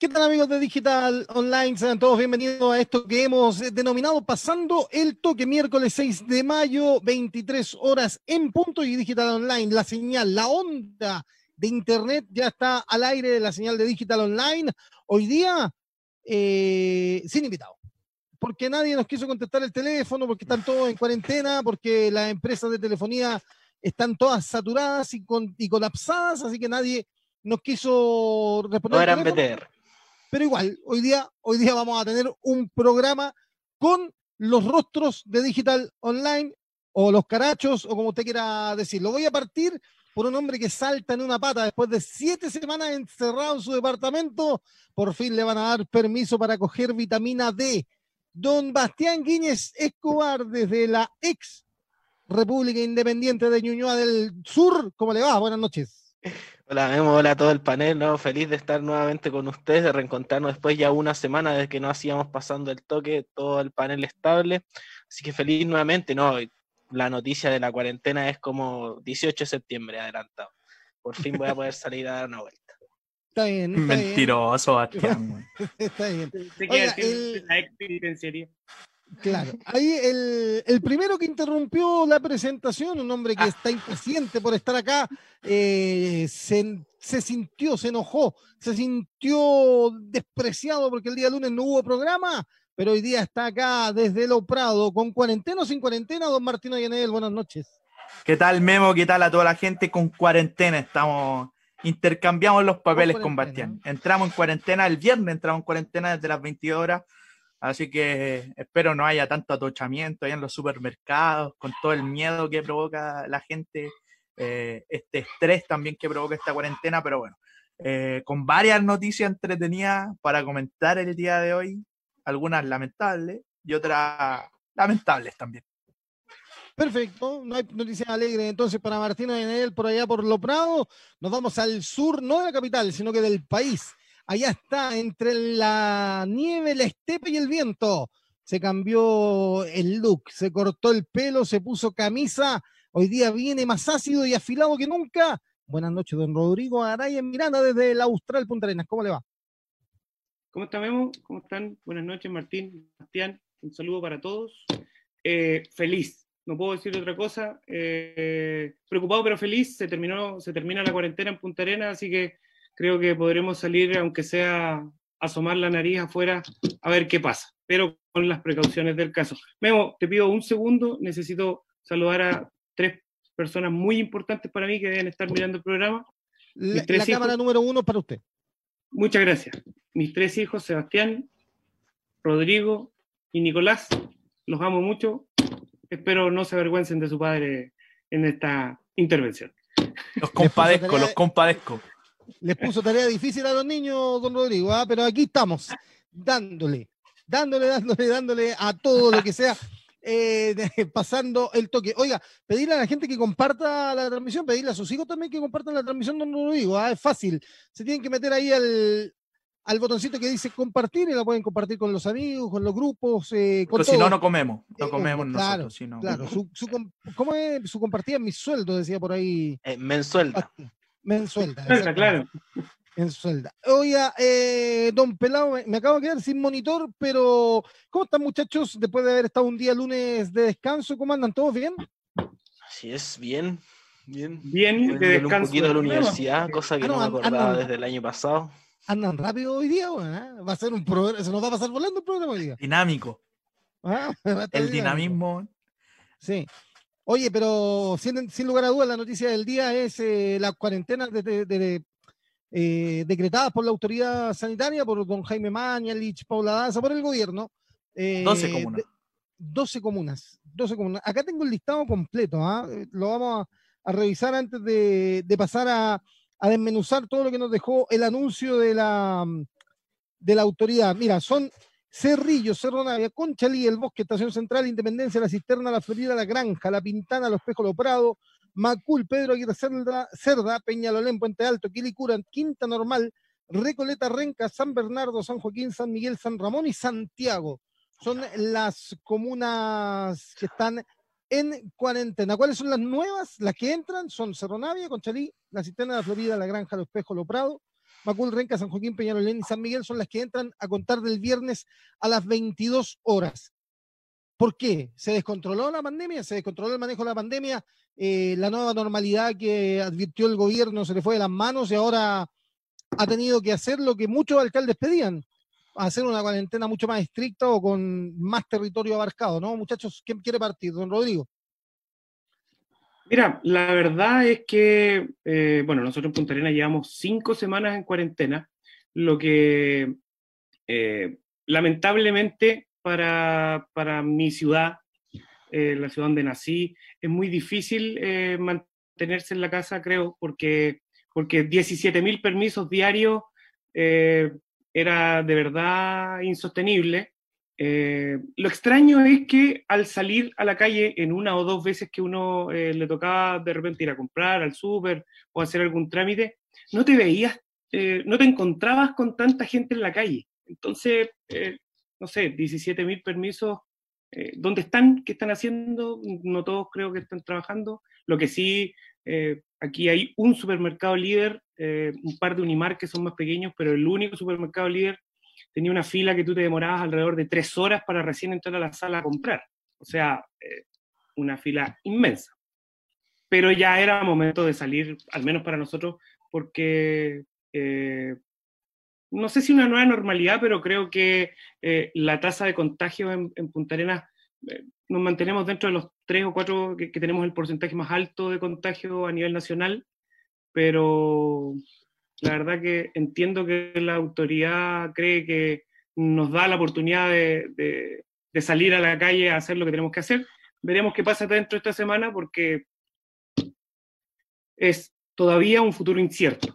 ¿Qué tal amigos de Digital Online? Sean todos bienvenidos a esto que hemos denominado Pasando el Toque, miércoles 6 de mayo, 23 horas en punto y Digital Online. La señal, la onda de Internet ya está al aire de la señal de Digital Online. Hoy día, eh, sin invitado. Porque nadie nos quiso contestar el teléfono, porque están todos en cuarentena, porque las empresas de telefonía están todas saturadas y, y colapsadas, así que nadie nos quiso responder. No eran BTR. Pero igual, hoy día, hoy día vamos a tener un programa con los rostros de Digital Online o los carachos o como usted quiera decirlo. Voy a partir por un hombre que salta en una pata después de siete semanas encerrado en su departamento. Por fin le van a dar permiso para coger vitamina D. Don Bastián Guíñez Escobar, desde la ex República Independiente de Ñuñoa del Sur. ¿Cómo le va? Buenas noches. Hola Memo, hola a todo el panel, ¿no? feliz de estar nuevamente con ustedes, de reencontrarnos después ya una semana desde que no hacíamos pasando el toque, todo el panel estable, así que feliz nuevamente, ¿no? La noticia de la cuarentena es como 18 de septiembre adelantado, por fin voy a poder salir a dar una vuelta. Está bien. Está Mentiroso, Bastián. está bien. Oiga, el... Claro, ahí el, primero que interrumpió la presentación, un hombre que ah. está impaciente por estar acá, eh, se, sintió, se enojó, se sintió despreciado porque el día lunes no hubo programa, pero hoy día está acá desde Lo Prado, con cuarentena o sin cuarentena, don Martino Yanel, buenas noches. ¿Qué tal, Memo? ¿Qué tal a toda la gente con cuarentena? Estamos, intercambiamos los papeles con, con Bastián. Entramos en cuarentena el viernes, entramos en cuarentena desde las 20 horas Así que espero no haya tanto atochamiento ahí en los supermercados, con todo el miedo que provoca la gente, eh, este estrés también que provoca esta cuarentena, pero bueno, eh, con varias noticias entretenidas para comentar el día de hoy, algunas lamentables y otras lamentables también. Perfecto, no hay noticias alegres entonces para Martina Enel por allá por Lo Prado. Nos vamos al sur, no de la capital, sino que del país Allá está, entre la nieve, la estepa y el viento. Se cambió el look, se cortó el pelo, se puso camisa. Hoy día viene más ácido y afilado que nunca. Buenas noches, don Rodrigo Araya Miranda desde el Austral Punta Arenas. ¿Cómo le va? ¿Cómo está Memo? ¿Cómo están? Buenas noches, Martín, Bastián. Un saludo para todos. Eh, feliz, no puedo decir otra cosa. Eh, preocupado pero feliz. Se terminó, se termina la cuarentena en Punta Arenas, así que creo que podremos salir, aunque sea asomar la nariz afuera, a ver qué pasa, pero con las precauciones del caso. Memo, te pido un segundo, necesito saludar a tres personas muy importantes para mí que deben estar mirando el programa. La, cámara número uno para usted. Muchas gracias. Mis tres hijos, Sebastián, Rodrigo y Nicolás, los amo mucho. Espero no se avergüencen de su padre en esta intervención. Los compadezco, los compadezco les puso tarea difícil a los niños, don Rodrigo, ¿ah? pero aquí estamos, dándole, dándole, dándole, dándole a todo lo que sea. Eh, pasando el toque. Oiga, pedirle a la gente que comparta la transmisión, pedirle a sus hijos también que compartan la transmisión, don Rodrigo. ¿ah? Es fácil. Se tienen que meter ahí al, al botoncito que dice compartir y la pueden compartir con los amigos, con los grupos. Eh, con si no, no comemos. No eh, comemos claro, nosotros. Claro, su, su, ¿cómo es? Su compartida en mi sueldo, decía por ahí. Eh, mensuelda. Mensuelda. claro. Mensuelda. Oiga, eh, don Pelado, me, acabo de quedar sin monitor, pero ¿cómo están muchachos después de haber estado un día lunes de descanso? ¿Cómo andan? ¿Todos bien? Así es, bien. Bien, bien de descanso. Un poquito de la universidad, cosa que ah, no, me acordaba desde el año pasado. Andan rápido hoy día, ¿eh? Va a ser un programa, se nos va a pasar volando el programa hoy día. Dinámico. Ah, el dinamismo. Sí. Oye, pero sin, sin, lugar a dudas, la noticia del día es eh, la cuarentena de, eh, decretadas por la autoridad sanitaria, por don Jaime Mañalich, Paula Daza, por el gobierno. 12 eh, comunas. 12 comunas. 12 comunas. Acá tengo el listado completo, ¿ah? lo vamos a, revisar antes de, pasar a, a, desmenuzar todo lo que nos dejó el anuncio de la, de la autoridad. Mira, son Cerrillo, Cerro Navia, Conchalí, El Bosque, Estación Central, Independencia, La Cisterna, La Florida, La Granja, La Pintana, Los Pejos, Lo Prado, Macul, Pedro Aguirre Cerda, Cerda Peñalolén, Puente Alto, Quilicura, Quinta Normal, Recoleta, Renca, San Bernardo, San Joaquín, San Miguel, San Ramón y Santiago. Son las comunas que están en cuarentena. ¿Cuáles son las nuevas? Las que entran son Cerro Navia, Conchalí, La Cisterna, La Florida, La Granja, Los Pejos, Lo Prado, Macul, Renca, San Joaquín, Peñalolén y San Miguel son las que entran a contar del viernes a las 22 horas. ¿Por qué? ¿Se descontroló la pandemia? ¿Se descontroló el manejo de la pandemia? Eh, la nueva normalidad que advirtió el gobierno se le fue de las manos y ahora ha tenido que hacer lo que muchos alcaldes pedían, hacer una cuarentena mucho más estricta o con más territorio abarcado, ¿no? Muchachos, ¿quién quiere partir? Don Rodrigo. Mira, la verdad es que, eh, bueno, nosotros en Punta Arenas llevamos cinco semanas en cuarentena, lo que eh, lamentablemente para, para mi ciudad eh, la ciudad donde nací, es muy difícil mantenerse en la casa, creo, porque, porque 17.000 permisos diarios era de verdad insostenible. Lo extraño es que al salir a la calle en una o dos veces que uno le tocaba de repente ir a comprar al súper o hacer algún trámite, no te veías, no te encontrabas con tanta gente en la calle. Entonces, no sé, 17.000 permisos eh, ¿Dónde están? ¿Qué están haciendo? No todos creo que están trabajando. Lo que sí, eh, aquí hay un supermercado líder, eh, un par de Unimar que son más pequeños, pero el único supermercado líder tenía una fila que tú te demorabas alrededor de tres horas para recién entrar a la sala a comprar. O sea, una fila inmensa. Pero ya era momento de salir, al menos para nosotros, porque no sé si una nueva normalidad, pero creo que eh, la tasa de contagio en, Punta Arenas eh, nos mantenemos dentro de los tres o cuatro que, tenemos el porcentaje más alto de contagio a nivel nacional, pero la verdad que entiendo que la autoridad cree que nos da la oportunidad de, de salir a la calle a hacer lo que tenemos que hacer. Veremos qué pasa dentro de esta semana porque es todavía un futuro incierto.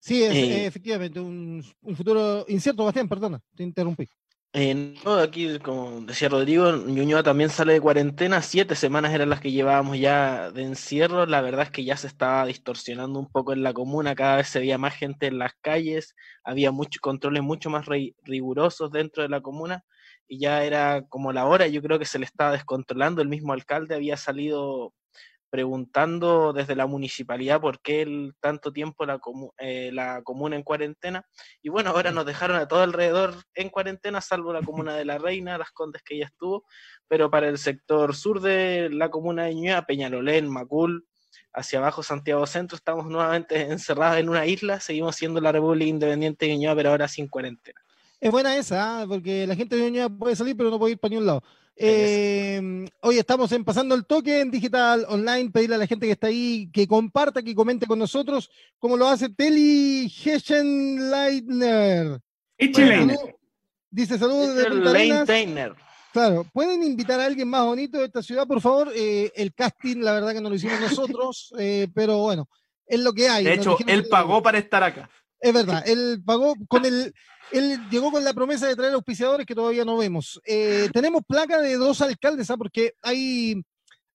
Sí, es eh, efectivamente un, futuro incierto, Bastián, perdona, te interrumpí. Eh, no, aquí, como decía Rodrigo, Ñuñoa también sale de cuarentena, siete semanas eran las que llevábamos ya de encierro, la verdad es que ya se estaba distorsionando un poco en la comuna, cada vez se veía más gente en las calles, había muchos controles mucho más rigurosos dentro de la comuna y ya era como la hora, yo creo que se le estaba descontrolando, el mismo alcalde había salido preguntando desde la municipalidad por qué tanto tiempo la, eh, la comuna en cuarentena. Y bueno, ahora nos dejaron a todo alrededor en cuarentena, salvo la comuna de La Reina, Las Condes que ya estuvo, pero para el sector sur de la comuna de Ñuñoa, Peñalolén, Macul, hacia abajo Santiago Centro, estamos nuevamente encerrados en una isla, seguimos siendo la República Independiente de Ñuñoa, pero ahora sin cuarentena. Es buena esa, ¿ah? porque la gente de Ñuñoa puede salir, pero no puede ir para ningún lado. Eh, hoy estamos en Pasando el Toque en digital online. Pedirle a la gente que está ahí que comparta, que comente con nosotros, como lo hace Teli Heschenleitner. Dice saludos de Claro, ¿pueden invitar a alguien más bonito de esta ciudad, por favor? Eh, el casting, la verdad que no lo hicimos nosotros, eh, pero bueno, es lo que hay. De hecho, él pagó para estar acá. Es verdad, él pagó con el, él llegó con la promesa de traer auspiciadores que todavía no vemos. Eh, tenemos placa de dos alcaldes, ¿ah? porque hay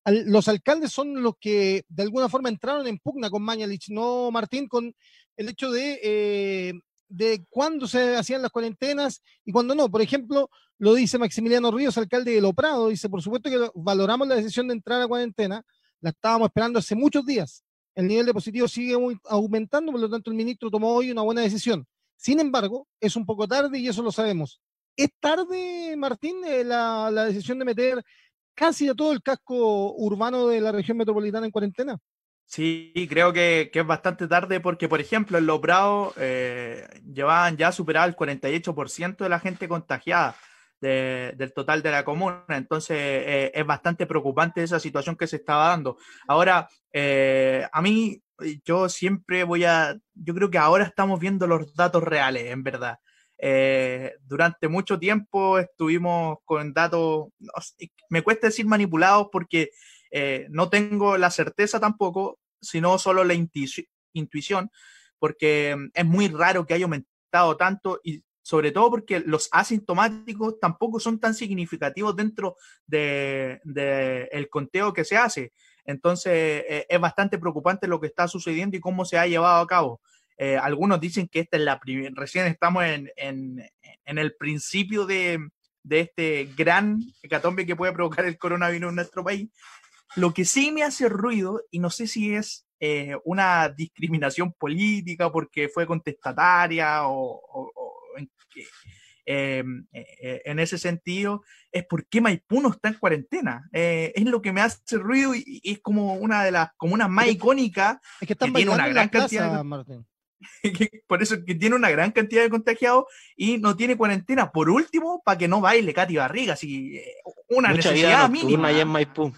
los alcaldes son los que de alguna forma entraron en pugna con Mañalich, no Martín, con el hecho de, eh, de cuándo se hacían las cuarentenas y cuándo no. Por ejemplo, lo dice Maximiliano Ríos, alcalde de Loprado, dice, por supuesto que valoramos la decisión de entrar a cuarentena, la estábamos esperando hace muchos días. El nivel de positivo sigue aumentando, por lo tanto el ministro tomó hoy una buena decisión. Sin embargo, es un poco tarde y eso lo sabemos. ¿Es tarde, Martín, eh, la, decisión de meter casi a todo el casco urbano de la región metropolitana en cuarentena? Sí, creo que, es bastante tarde porque, por ejemplo, en Los Bravos eh, llevaban ya superado el 48% de la gente contagiada del total de la comuna. Entonces, eh, es bastante preocupante esa situación que se estaba dando. Ahora, a mí yo siempre voy a, yo creo que ahora estamos viendo los datos reales, en verdad. Eh, durante mucho tiempo estuvimos con datos, me cuesta decir manipulados porque eh, no tengo la certeza tampoco, sino solo la intuición, porque mm, es muy raro que haya aumentado tanto y sobre todo porque los asintomáticos tampoco son tan significativos dentro del de, el conteo que se hace. Entonces, eh, es bastante preocupante lo que está sucediendo y cómo se ha llevado a cabo. Eh, algunos dicen que esta es la primera, recién estamos en, el principio de, este gran hecatombe que puede provocar el coronavirus en nuestro país. Lo que sí me hace ruido, y no sé si es eh, una discriminación política porque fue contestataria o, em, en, ese sentido, es por qué Maipú no está en cuarentena. es lo que me hace ruido y, es como una de las comunas más icónicas es que, tiene una gran cantidad de... por eso que tiene una gran cantidad de contagiados y no tiene cuarentena. Por último, para que no baile Katy Barriga, si eh, una necesidad mínima. en Maipú.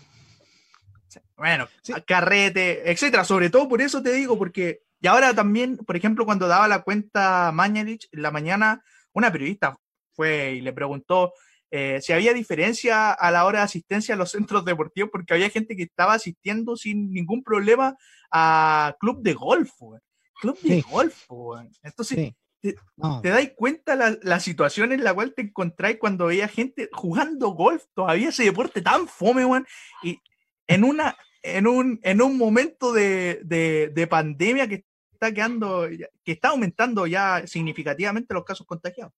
Bueno, carrete, etcétera. Sobre todo por eso te digo, porque y ahora también, por ejemplo, cuando daba la cuenta Mañalich en la mañana, una periodista fue y le preguntó eh, si había diferencia a la hora de asistencia a los centros deportivos, porque había gente que estaba asistiendo sin ningún problema a club de golf club de golf, Entonces, te, das cuenta la, la, situación en la cual te encontráis cuando veía gente jugando golf, todavía ese deporte tan fome, weón, y en una, en un, en un momento de, de, pandemia que está quedando, que está aumentando ya significativamente los casos contagiados.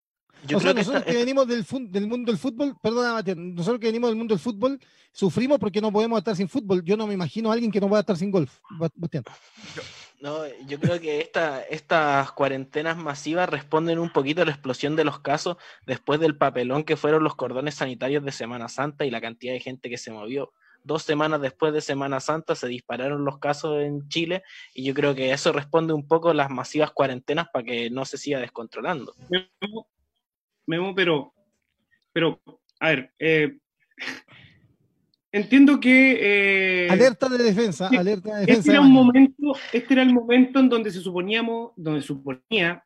Yo creo que nosotros que venimos del, del, mundo del fútbol, perdona, nosotros que venimos del mundo del fútbol, sufrimos porque no podemos estar sin fútbol. Yo no me imagino a alguien que no pueda estar sin golf. No, yo creo que esta, estas cuarentenas masivas responden un poquito a la explosión de los casos después del papelón que fueron los cordones sanitarios de Semana Santa y la cantidad de gente que se movió. Dos semanas después de Semana Santa se dispararon los casos en Chile y yo creo que eso responde un poco a las masivas cuarentenas para que no se siga descontrolando. Memo, pero, pero, a ver, eh, entiendo que... Eh, alerta de defensa, alerta de este defensa. Este era, un momento, este era el momento en donde se suponíamos, donde suponía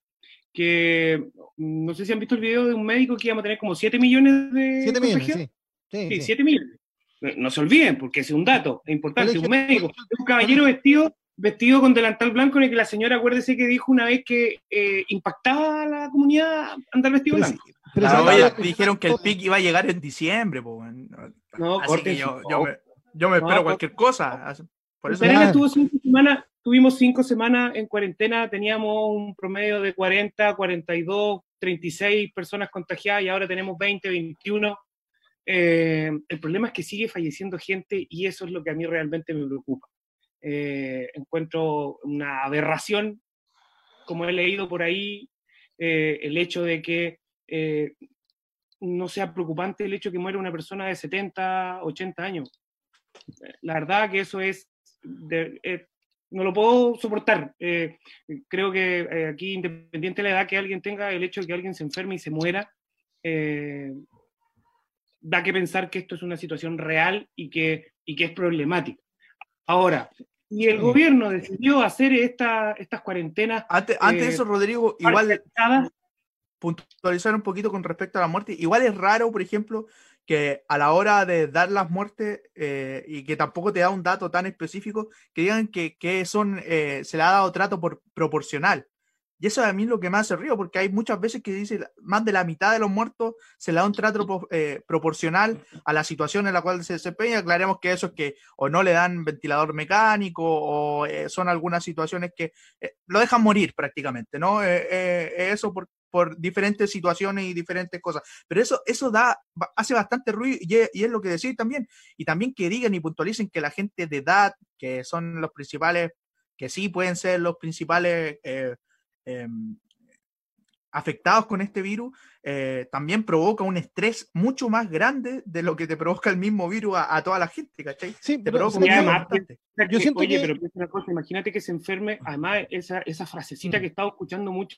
que, no sé si han visto el video de un médico que íbamos a tener como 7 millones de 7 millones, sí. Sí, 7 millones. No se olviden, porque es un dato es importante. Un médico, un caballero vestido vestido con delantal blanco en el que la señora, acuérdese que dijo una vez que eh, impactaba a la comunidad andar vestido blanco. Pero dijeron que el pic iba a llegar en diciembre, no, Así que yo, me, espero cualquier cosa. Por eso estuvo cinco semanas, tuvimos cinco semanas en cuarentena, teníamos un promedio de 40, 42, 36 personas contagiadas y ahora tenemos 20, 21. Eh, el problema es que sigue falleciendo gente y eso es lo que a mí realmente me preocupa. Eh, encuentro una aberración, como he leído por ahí, eh, el hecho de que eh, no sea preocupante el hecho de que muera una persona de 70, 80 años. La verdad que eso es, no lo puedo soportar. creo que aquí, independiente de la edad que alguien tenga, el hecho de que alguien se enferme y se muera, da que pensar que esto es una situación real y que, y que es problemática. Ahora, y el gobierno decidió hacer esta, estas cuarentenas. Antes, antes de eso, eh, Rodrigo, igual puntualizar un poquito con respecto a la muerte. Igual es raro, por ejemplo, que a la hora de dar las muertes eh, y que tampoco te da un dato tan específico, que digan que, que son, eh, se le ha dado trato por proporcional. Y eso a mí es lo que me hace río, porque hay muchas veces que dice más de la mitad de los muertos se le da un trato eh, proporcional a la situación en la cual se desempeña. Aclaremos que eso es que o no le dan ventilador mecánico o eh, son algunas situaciones que eh, lo dejan morir prácticamente, ¿no? eso por, por, diferentes situaciones y diferentes cosas. Pero eso, eso da, hace bastante ruido y es, y es lo que decir también. Y también que digan y puntualicen que la gente de edad, que son los principales, que sí pueden ser los principales Em, afectados con este virus, eh, también provoca un estrés mucho más grande de lo que te provoca el mismo virus a, toda la gente, ¿cachai? Sí, te provoca además, yo siento oye, pero una cosa, imagínate que se enferme, además esa, esa frasecita mm. que he estado escuchando mucho,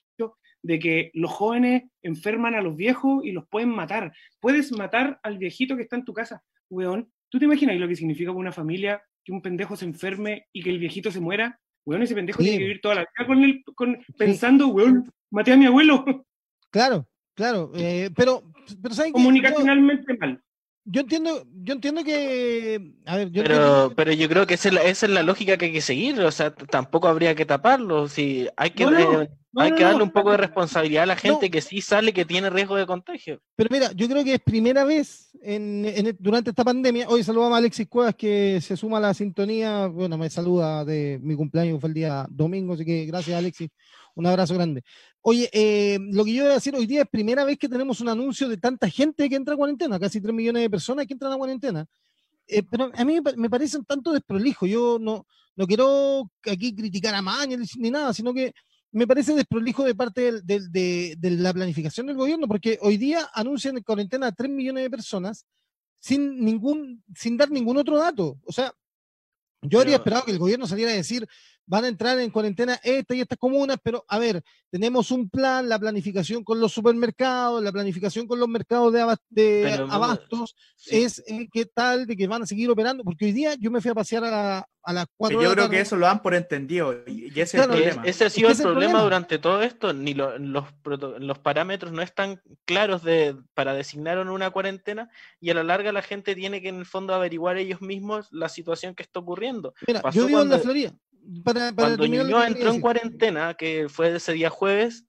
de que los jóvenes enferman a los viejos y los pueden matar. Puedes matar al viejito que está en tu casa, weón. ¿Tú te imaginas lo que significa para una familia que un pendejo se enferme y que el viejito se muera? Weón, ese pendejo tiene que vivir toda la vida con él, con, pensando, weón, maté a mi abuelo. Claro, claro, eh, pero, pero ¿saben Comunicacionalmente mal. Yo entiendo, yo entiendo que. A ver, yo pero, pero yo creo que esa es, la, esa es, la, lógica que hay que seguir. O sea, tampoco habría que taparlo. Si hay que, eh, hay que darle un poco de responsabilidad a la gente que sí sale, que tiene riesgo de contagio. Pero mira, yo creo que es primera vez en, en, durante esta pandemia. Hoy saludamos a Alexis Cuevas que se suma a la sintonía. Bueno, me saluda de mi cumpleaños, fue el día domingo, así que gracias, Alexis. Un abrazo grande. Oye, eh, lo que yo voy a decir hoy día es primera vez que tenemos un anuncio de tanta gente que entra a cuarentena, casi 3 millones de personas que entran a cuarentena. Eh, pero a mí me parece un tanto desprolijo. Yo no, no quiero aquí criticar a Mañez ni nada, sino que me parece desprolijo de parte de, la planificación del gobierno, porque hoy día anuncian en cuarentena a 3 millones de personas sin ningún, sin dar ningún otro dato. O sea, yo habría esperado que el gobierno saliera a decir, van a entrar en cuarentena esta y estas comunas, pero a ver, tenemos un plan, la planificación con los supermercados, la planificación con los mercados de, abastos, es eh, qué tal de que van a seguir operando, porque hoy día yo me fui a pasear a, a las cuatro Yo creo que eso lo dan por entendido y ese es el problema. Ese ha sido el, problema durante todo esto, ni los, los parámetros no están claros de, para designar una cuarentena y a la larga la gente tiene que en el fondo averiguar ellos mismos la situación que está ocurriendo. Mira, yo vivo en la Florida cuando Ñuñoa entró en cuarentena, que fue ese día jueves,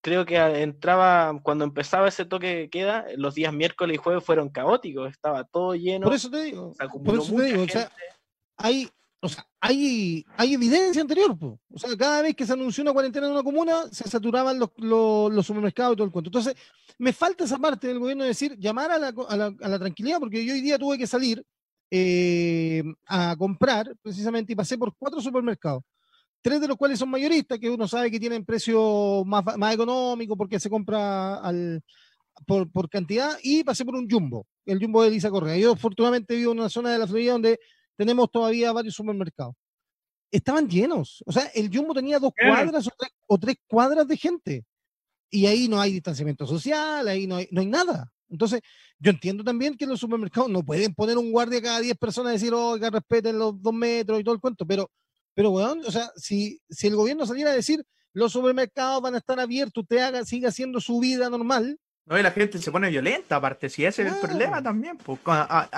creo que entraba, cuando empezaba ese toque de queda, los días miércoles y jueves fueron caóticos, estaba todo lleno. Por eso te digo, por eso te digo, o sea, hay, o sea, hay, hay evidencia anterior, o sea, cada vez que se anunció una cuarentena en una comuna, se saturaban los, los, supermercados y todo el cuento. Entonces, me falta esa parte del gobierno de decir, llamar a la, a la, a la tranquilidad, porque yo hoy día tuve que salir eh, a comprar precisamente y pasé por cuatro supermercados, tres de los cuales son mayoristas, que uno sabe que tienen precio más, más económico porque se compra al, por, por, cantidad, y pasé por un jumbo, el jumbo de Elisa Correa. Yo afortunadamente vivo en una zona de la Florida donde tenemos todavía varios supermercados. Estaban llenos, o sea, el jumbo tenía dos cuadras o tres, o tres cuadras de gente. Y ahí no hay distanciamiento social, ahí no hay, no hay nada. Entonces, yo entiendo también que los supermercados no pueden poner un guardia cada 10 personas y decir, oiga, respeten los dos metros y todo el cuento, pero, pero bueno, o sea, si, si el gobierno saliera a decir, los supermercados van a estar abiertos, usted haga, siga haciendo su vida normal, no, y la gente se pone violenta, aparte, si ese es el problema también, pues, a,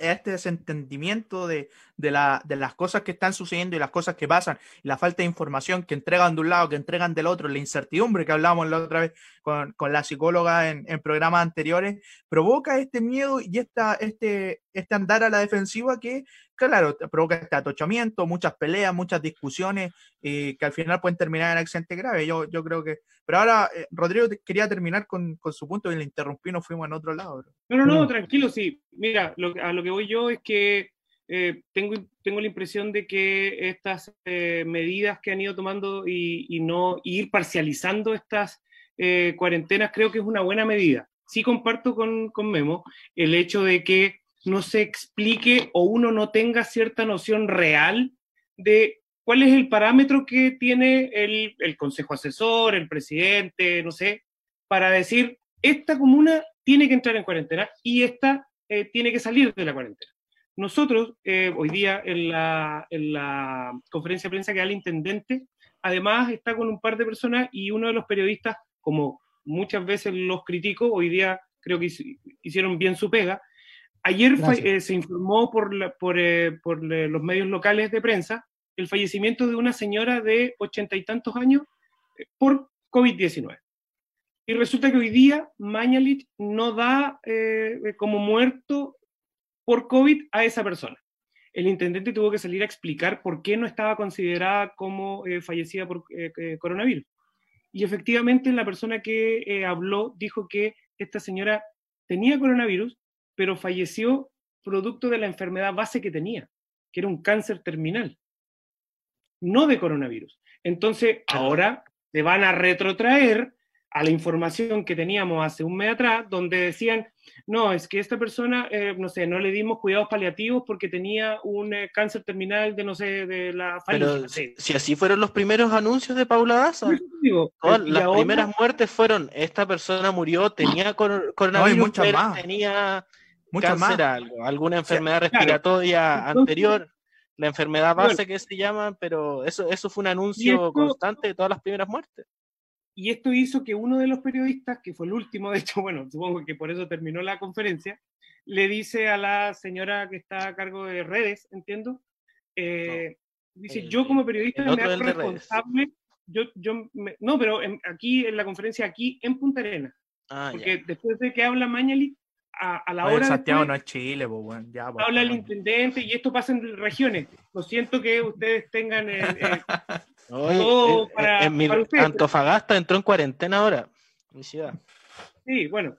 este desentendimiento de, de, la, de, las cosas que están sucediendo y las cosas que pasan, y la falta de información que entregan de un lado, que entregan del otro, la incertidumbre que hablábamos la otra vez con, con la psicóloga en, en, programas anteriores, provoca este miedo y esta, este, este andar a la defensiva que claro, provoca este atochamiento, muchas peleas, muchas discusiones eh, que al final pueden terminar en accidente grave. Yo, yo creo que. Pero ahora, eh, Rodrigo quería terminar con, su punto y le interrumpí, nos fuimos en otro lado. No, no, no, tranquilo, sí. Mira, a lo que voy yo es que eh, tengo, tengo la impresión de que estas medidas que han ido tomando y, no ir parcializando estas cuarentenas creo que es una buena medida. Sí comparto con, con Memo el hecho de que no se explique o uno no tenga cierta noción real de cuál es el parámetro que tiene el, consejo asesor, el presidente, no sé, para decir, esta comuna tiene que entrar en cuarentena y esta eh, tiene que salir de la cuarentena. Nosotros, eh, hoy día en la, en la conferencia de prensa que da el intendente, además está con un par de personas y uno de los periodistas, como muchas veces los critico, hoy día creo que hicieron bien su pega, Ayer eh, se informó por, por, eh, por eh, los medios locales de prensa el fallecimiento de una señora de ochenta y tantos años por COVID-19. Y resulta que hoy día Mañalich no da como muerto por COVID a esa persona. El intendente tuvo que salir a explicar por qué no estaba considerada como fallecida por coronavirus. Y efectivamente la persona que habló dijo que esta señora tenía coronavirus, pero falleció producto de la enfermedad base que tenía, que era un cáncer terminal, no de coronavirus. Entonces, ahora te van a retrotraer a la información que teníamos hace un mes atrás, donde decían, no, es que esta persona, eh, no sé, no le dimos cuidados paliativos porque tenía un eh, cáncer terminal de, no sé, de la Pero si así fueron los primeros anuncios de Paula Daza, las primeras muertes fueron, esta persona murió, tenía coronavirus, tenía Muchas más. algo, alguna enfermedad respiratoria anterior, la enfermedad base que se llama, pero eso, eso fue un anuncio constante de todas las primeras muertes. Y esto hizo que uno de los periodistas, que fue el último, de hecho, bueno, supongo que por eso terminó la conferencia, le dice a la señora que está a cargo de redes, entiendo, eh, dice, yo como periodista me hago responsable, yo, yo no, pero aquí en la conferencia, aquí en Punta Arenas, ah, porque después de que habla Mañali, a, la hora. Santiago no es Chile, pues, bueno, ya, habla el intendente y esto pasa en regiones. Lo siento que ustedes tengan. Para, en mi, Antofagasta entró en cuarentena ahora, mi ciudad. Sí, bueno.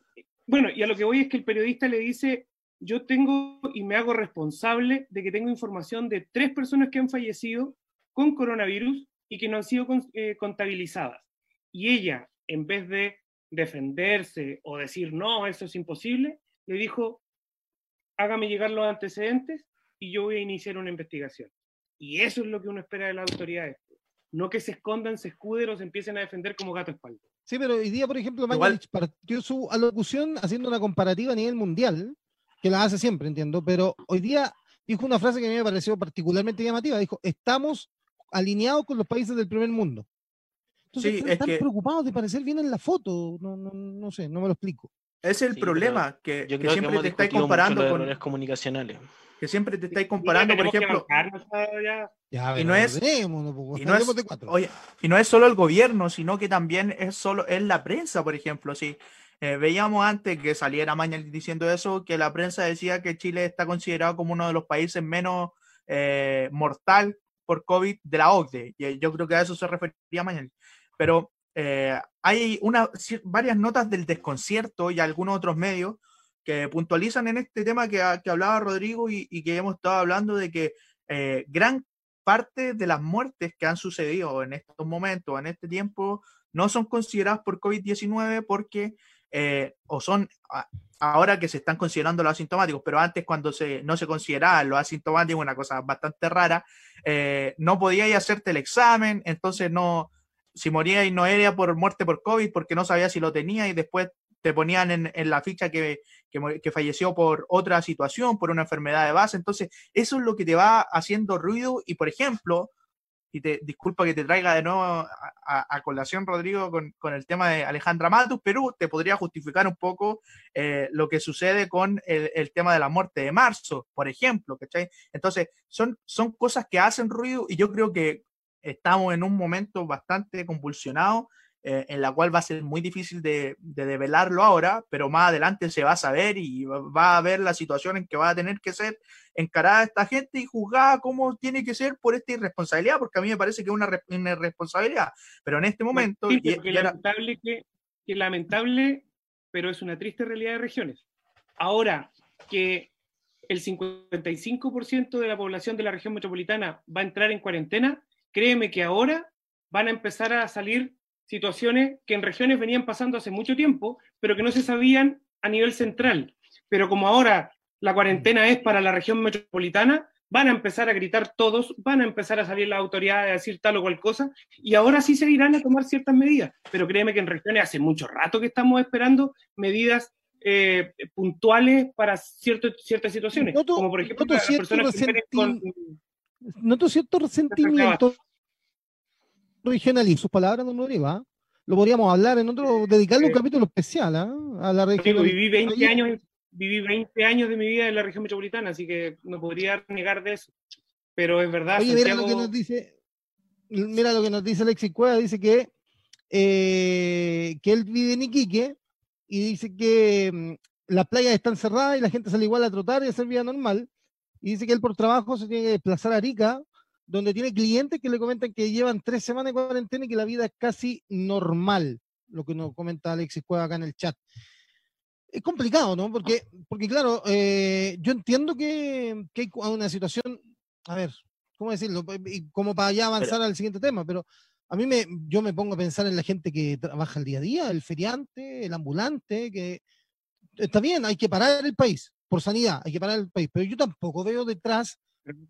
Bueno, y a lo que voy es que el periodista le dice, yo tengo y me hago responsable de que tengo información de tres personas que han fallecido con coronavirus y que no han sido eh, contabilizadas. Y ella, en vez de defenderse o decir, no, eso es imposible, le dijo, hágame llegar los antecedentes y yo voy a iniciar una investigación. Y eso es lo que uno espera de las autoridades. No que se escondan, se escuden o se empiecen a defender como gato espalda. Sí, pero hoy día, por ejemplo, Mañalich partió su alocución haciendo una comparativa a nivel mundial, que la hace siempre, entiendo, pero hoy día dijo una frase que a mí me pareció particularmente llamativa. Dijo, estamos alineados con los países del primer mundo. Entonces, están preocupados de parecer bien en la foto. No, no, no sé, no me lo explico. Es el problema, que, que siempre te estáis comparando con errores comunicacionales. Que siempre te estáis comparando, por ejemplo. y no es, y no es, oye, y no es solo el gobierno, sino que también es solo es la prensa, por ejemplo. Sí. Eh, veíamos antes que saliera mañana diciendo eso, que la prensa decía que Chile está considerado como uno de los países menos eh, mortal por COVID de la OCDE. Y yo creo que a eso se refería mañana. Pero eh, hay una, varias notas del desconcierto y algunos otros medios que puntualizan en este tema que, hablaba Rodrigo y, que hemos estado hablando de que eh, gran parte de las muertes que han sucedido en estos momentos, en este tiempo, no son consideradas por COVID-19 porque, eh, o son ahora que se están considerando los asintomáticos, pero antes cuando se, no se consideraban los asintomáticos, una cosa bastante rara, no podíais hacerte el examen, entonces no, si moría y no era por muerte por COVID porque no sabía si lo tenía y después te ponían en, la ficha que, que, falleció por otra situación, por una enfermedad de base. Entonces, eso es lo que te va haciendo ruido y, por ejemplo, y te disculpa que te traiga de nuevo a, colación, Rodrigo, con, el tema de Alejandra Matus, pero te podría justificar un poco eh, lo que sucede con el, tema de la muerte de marzo, por ejemplo, ¿cachai? Entonces, son, son cosas que hacen ruido y yo creo que estamos en un momento bastante convulsionado, eh, en la cual va a ser muy difícil de, develarlo ahora, pero más adelante se va a saber y va a haber la situación en que va a tener que ser encarada esta gente y juzgada como tiene que ser por esta irresponsabilidad, porque a mí me parece que es una, irresponsabilidad, pero en este momento... Sí, y, lamentable, que, que lamentable, pero es una triste realidad de regiones. Ahora que el 55% de la población de la región metropolitana va a entrar en cuarentena, créeme que ahora van a empezar a salir situaciones que en regiones venían pasando hace mucho tiempo, pero que no se sabían a nivel central. Pero como ahora la cuarentena es para la región metropolitana, van a empezar a gritar todos, van a empezar a salir las autoridades a decir tal o cual cosa, y ahora sí se irán a tomar ciertas medidas. Pero créeme que en regiones hace mucho rato que estamos esperando medidas eh, puntuales para cierto, ciertas situaciones. como por ejemplo, las personas que con... Noto cierto resentimiento regional y sus palabras no lo ¿ah? Lo podríamos hablar en otro, dedicarle un capítulo especial ¿ah? a la región. Viví 20 años, viví 20 años de mi vida en la región metropolitana, así que no podría negar de eso. Pero es verdad. Oye, mira lo que nos dice, mira lo que nos dice Alexis Cueva, dice que, eh, que él vive en Iquique y dice que mm, las playas están cerradas y la gente sale igual a trotar y a hacer vida normal. Y dice que él por trabajo se tiene que desplazar a Arica donde tiene clientes que le comentan que llevan tres semanas de cuarentena y que la vida es casi normal, lo que nos comenta Alexis Cueva acá en el chat. Es complicado, ¿no? Porque, porque claro, eh, yo entiendo que, que, hay una situación, a ver, ¿cómo decirlo? Como para ya avanzar al siguiente tema, pero a mí me, yo me pongo a pensar en la gente que trabaja el día a día, el feriante, el ambulante, que está bien, hay que parar el país, por sanidad, hay que parar el país, pero yo tampoco veo detrás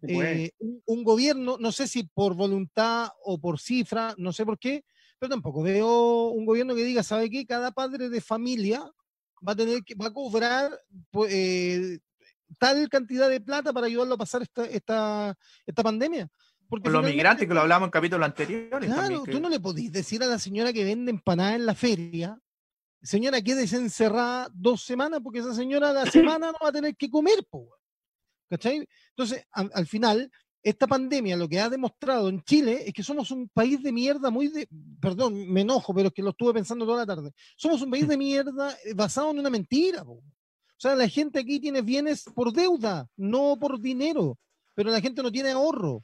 eh, un, gobierno, no sé si por voluntad o por cifra, no sé por qué, pero tampoco veo un gobierno que diga, ¿sabe qué? Cada padre de familia va a tener que, va a cobrar pues, eh, tal cantidad de plata para ayudarlo a pasar esta, esta, esta pandemia. Porque los migrantes, que lo hablamos en capítulos anteriores. Claro, tú no le podís decir a la señora que vende empanadas en la feria, señora, quédese encerrada dos semanas porque esa señora la semana no va a tener que comer, po. ¿Cachai? Entonces, al final, esta pandemia lo que ha demostrado en Chile es que somos un país de mierda muy de, perdón, me enojo, pero es que lo estuve pensando toda la tarde. Somos un país de mierda eh, basado en una mentira. O sea, la gente aquí tiene bienes por deuda, no por dinero, pero la gente no tiene ahorro.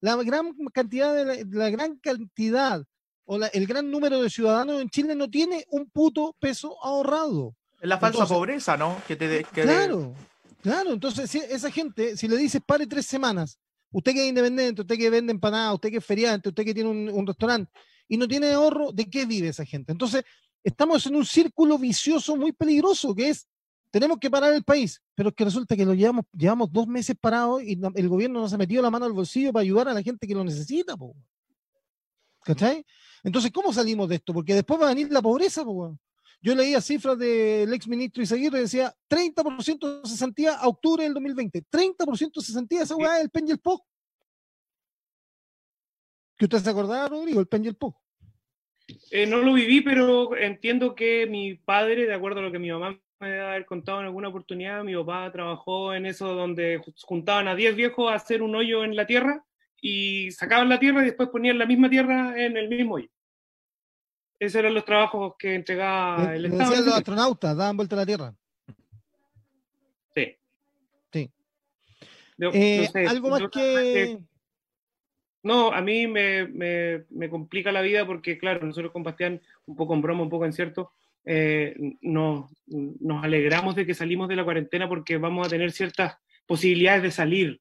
La gran cantidad de la, gran cantidad o el gran número de ciudadanos en Chile no tiene un puto peso ahorrado. Es la falsa pobreza, ¿no? Que te, claro. Claro, entonces si esa gente, si le dices pare tres semanas, usted que es independiente, usted que vende empanadas, usted que es feriante, usted que tiene un, restaurante y no tiene ahorro, ¿de qué vive esa gente? Entonces, estamos en un círculo vicioso muy peligroso que es, tenemos que parar el país, pero es que resulta que lo llevamos, llevamos dos meses parados y el gobierno nos ha metido la mano al bolsillo para ayudar a la gente que lo necesita, po. ¿cachai? Entonces, ¿cómo salimos de esto? Porque después va a venir la pobreza, po. Yo leía cifras del ex ministro Isaguirre y decía 30% de cesantía a octubre del 2020. 30% de cesantía, esa weá es el pen y el POC. ¿Que usted se acordaba, Rodrigo, el pen y el POC? Eh, no lo viví, pero entiendo que mi padre, de acuerdo a lo que mi mamá me debe haber contado en alguna oportunidad, mi papá trabajó en eso donde juntaban a 10 viejos a hacer un hoyo en la tierra y sacaban la tierra y después ponían la misma tierra en el mismo hoyo. Esos eran los trabajos que entregaba el Estado. Decían los astronautas, daban vuelta a la Tierra. Sí. Sí. Eh, algo más que... No, a mí me, me, me, complica la vida porque, claro, nosotros con Bastián, un poco en broma, un poco en cierto, eh, nos, nos alegramos de que salimos de la cuarentena porque vamos a tener ciertas posibilidades de salir,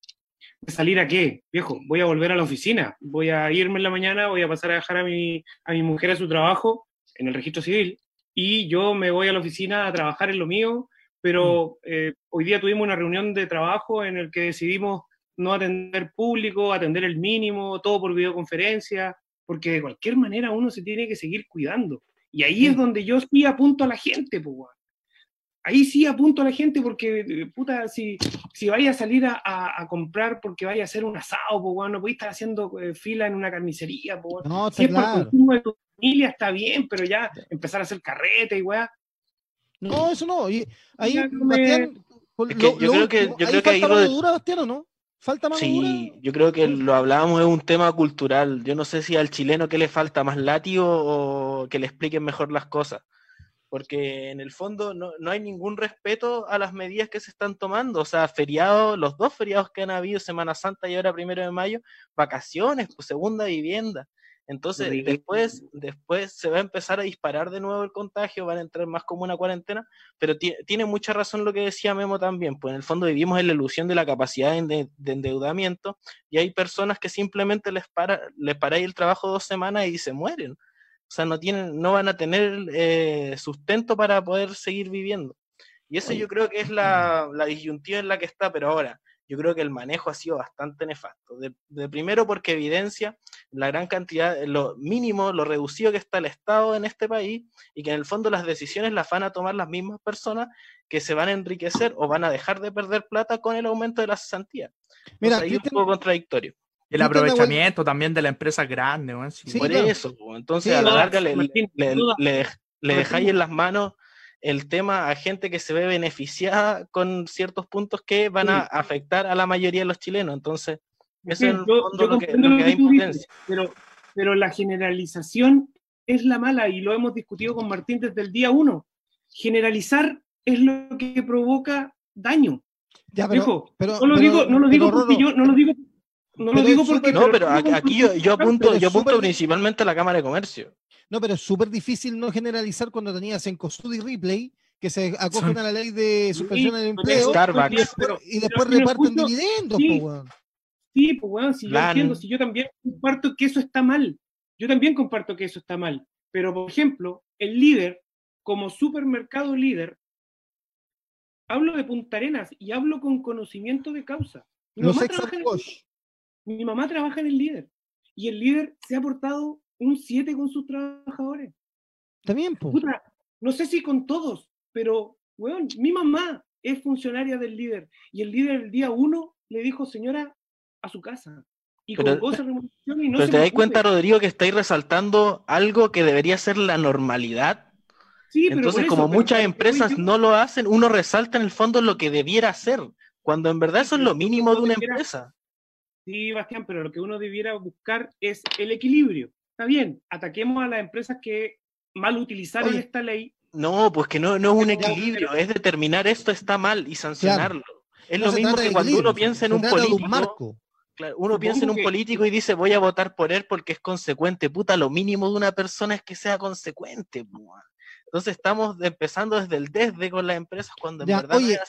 ¿Salir a qué? Viejo, voy a volver a la oficina, voy a irme en la mañana, voy a pasar a dejar a mi, a mi mujer a su trabajo en el registro civil y yo me voy a la oficina a trabajar en lo mío, pero mm. eh, hoy día tuvimos una reunión de trabajo en el que decidimos no atender público, atender el mínimo, todo por videoconferencia, porque de cualquier manera uno se tiene que seguir cuidando. Y ahí es donde yo sí apunto a la gente, pues, ahí sí apunto a la gente porque, eh, puta, si, si vaya a salir a, a, comprar porque vaya a hacer un asado, pues, no podéis estar haciendo eh, fila en una carnicería, pues, no, si es por consumo de tu familia está bien, pero ya empezar a hacer carrete y weá. No, eso no. Y ahí, Bastián, yo creo que, yo creo que ahí lo dura, Bastián, ¿o no? ¿Falta más Sí, yo creo que lo hablábamos, es un tema cultural. Yo no sé si al chileno que le falta más látigo o que le expliquen mejor las cosas porque en el fondo no, no, hay ningún respeto a las medidas que se están tomando. O sea, feriados, los dos feriados que han habido, Semana Santa y ahora primero de mayo, vacaciones, pues segunda vivienda. Entonces, después, después se va a empezar a disparar de nuevo el contagio, van a entrar más como una cuarentena, pero tiene mucha razón lo que decía Memo también, pues en el fondo vivimos en la ilusión de la capacidad de, endeudamiento y hay personas que simplemente les para, les para el trabajo dos semanas y se mueren. O sea, no, tienen, no van a tener eh, sustento para poder seguir viviendo. Y eso yo creo que es la, la, disyuntiva en la que está, pero ahora, yo creo que el manejo ha sido bastante nefasto. De, primero porque evidencia la gran cantidad, lo mínimo, lo reducido que está el Estado en este país y que en el fondo las decisiones las van a tomar las mismas personas que se van a enriquecer o van a dejar de perder plata con el aumento de la cesantía. Mira, es un poco contradictorio. El aprovechamiento también de la empresa grande, sí, por eso, entonces a la larga le, le, dejáis en las manos el tema a gente que se ve beneficiada con ciertos puntos que van a afectar a la mayoría de los chilenos. Entonces, eso es lo que, da impotencia. Pero, pero la generalización es la mala y lo hemos discutido con Martín desde el día uno. Generalizar es lo que provoca daño. Ya, pero, no lo digo, no lo digo porque yo, no lo digo no lo digo porque. No, pero aquí yo, yo apunto, yo apunto principalmente a la Cámara de Comercio. No, pero es súper difícil no generalizar cuando tenías en Cosud y Ripley que se acogen a la ley de suspensión del empleo Starbucks. y después, reparten dividendos. Sí, sí pues bueno, si yo entiendo, si yo también comparto que eso está mal. Yo también comparto que eso está mal. Pero, por ejemplo, el líder, como supermercado líder, hablo de Punta Arenas y hablo con conocimiento de causa. Los ex mi mamá trabaja en el líder y el líder se ha portado un 7 con sus trabajadores. También, pues. No sé si con todos, pero, weón, mi mamá es funcionaria del líder y el líder el día 1 le dijo, señora, a su casa. Y pero, con y no pero te das cuenta, Rodrigo, que estáis resaltando algo que debería ser la normalidad. Sí, Entonces, como muchas empresas no lo hacen, uno resalta en el fondo lo que debiera hacer, cuando en verdad eso es lo mínimo de una empresa. Sí, Bastián, pero lo que uno debiera buscar es el equilibrio. Está bien, ataquemos a las empresas que mal utilizaron esta ley. No, pues que no, no es un equilibrio, es determinar esto está mal y sancionarlo. Es lo mismo que cuando uno piensa en un político. uno piensa en un político y dice voy a votar por él porque es consecuente. Puta, lo mínimo de una persona es que sea consecuente. Entonces estamos empezando desde el desde con las empresas cuando en verdad oye,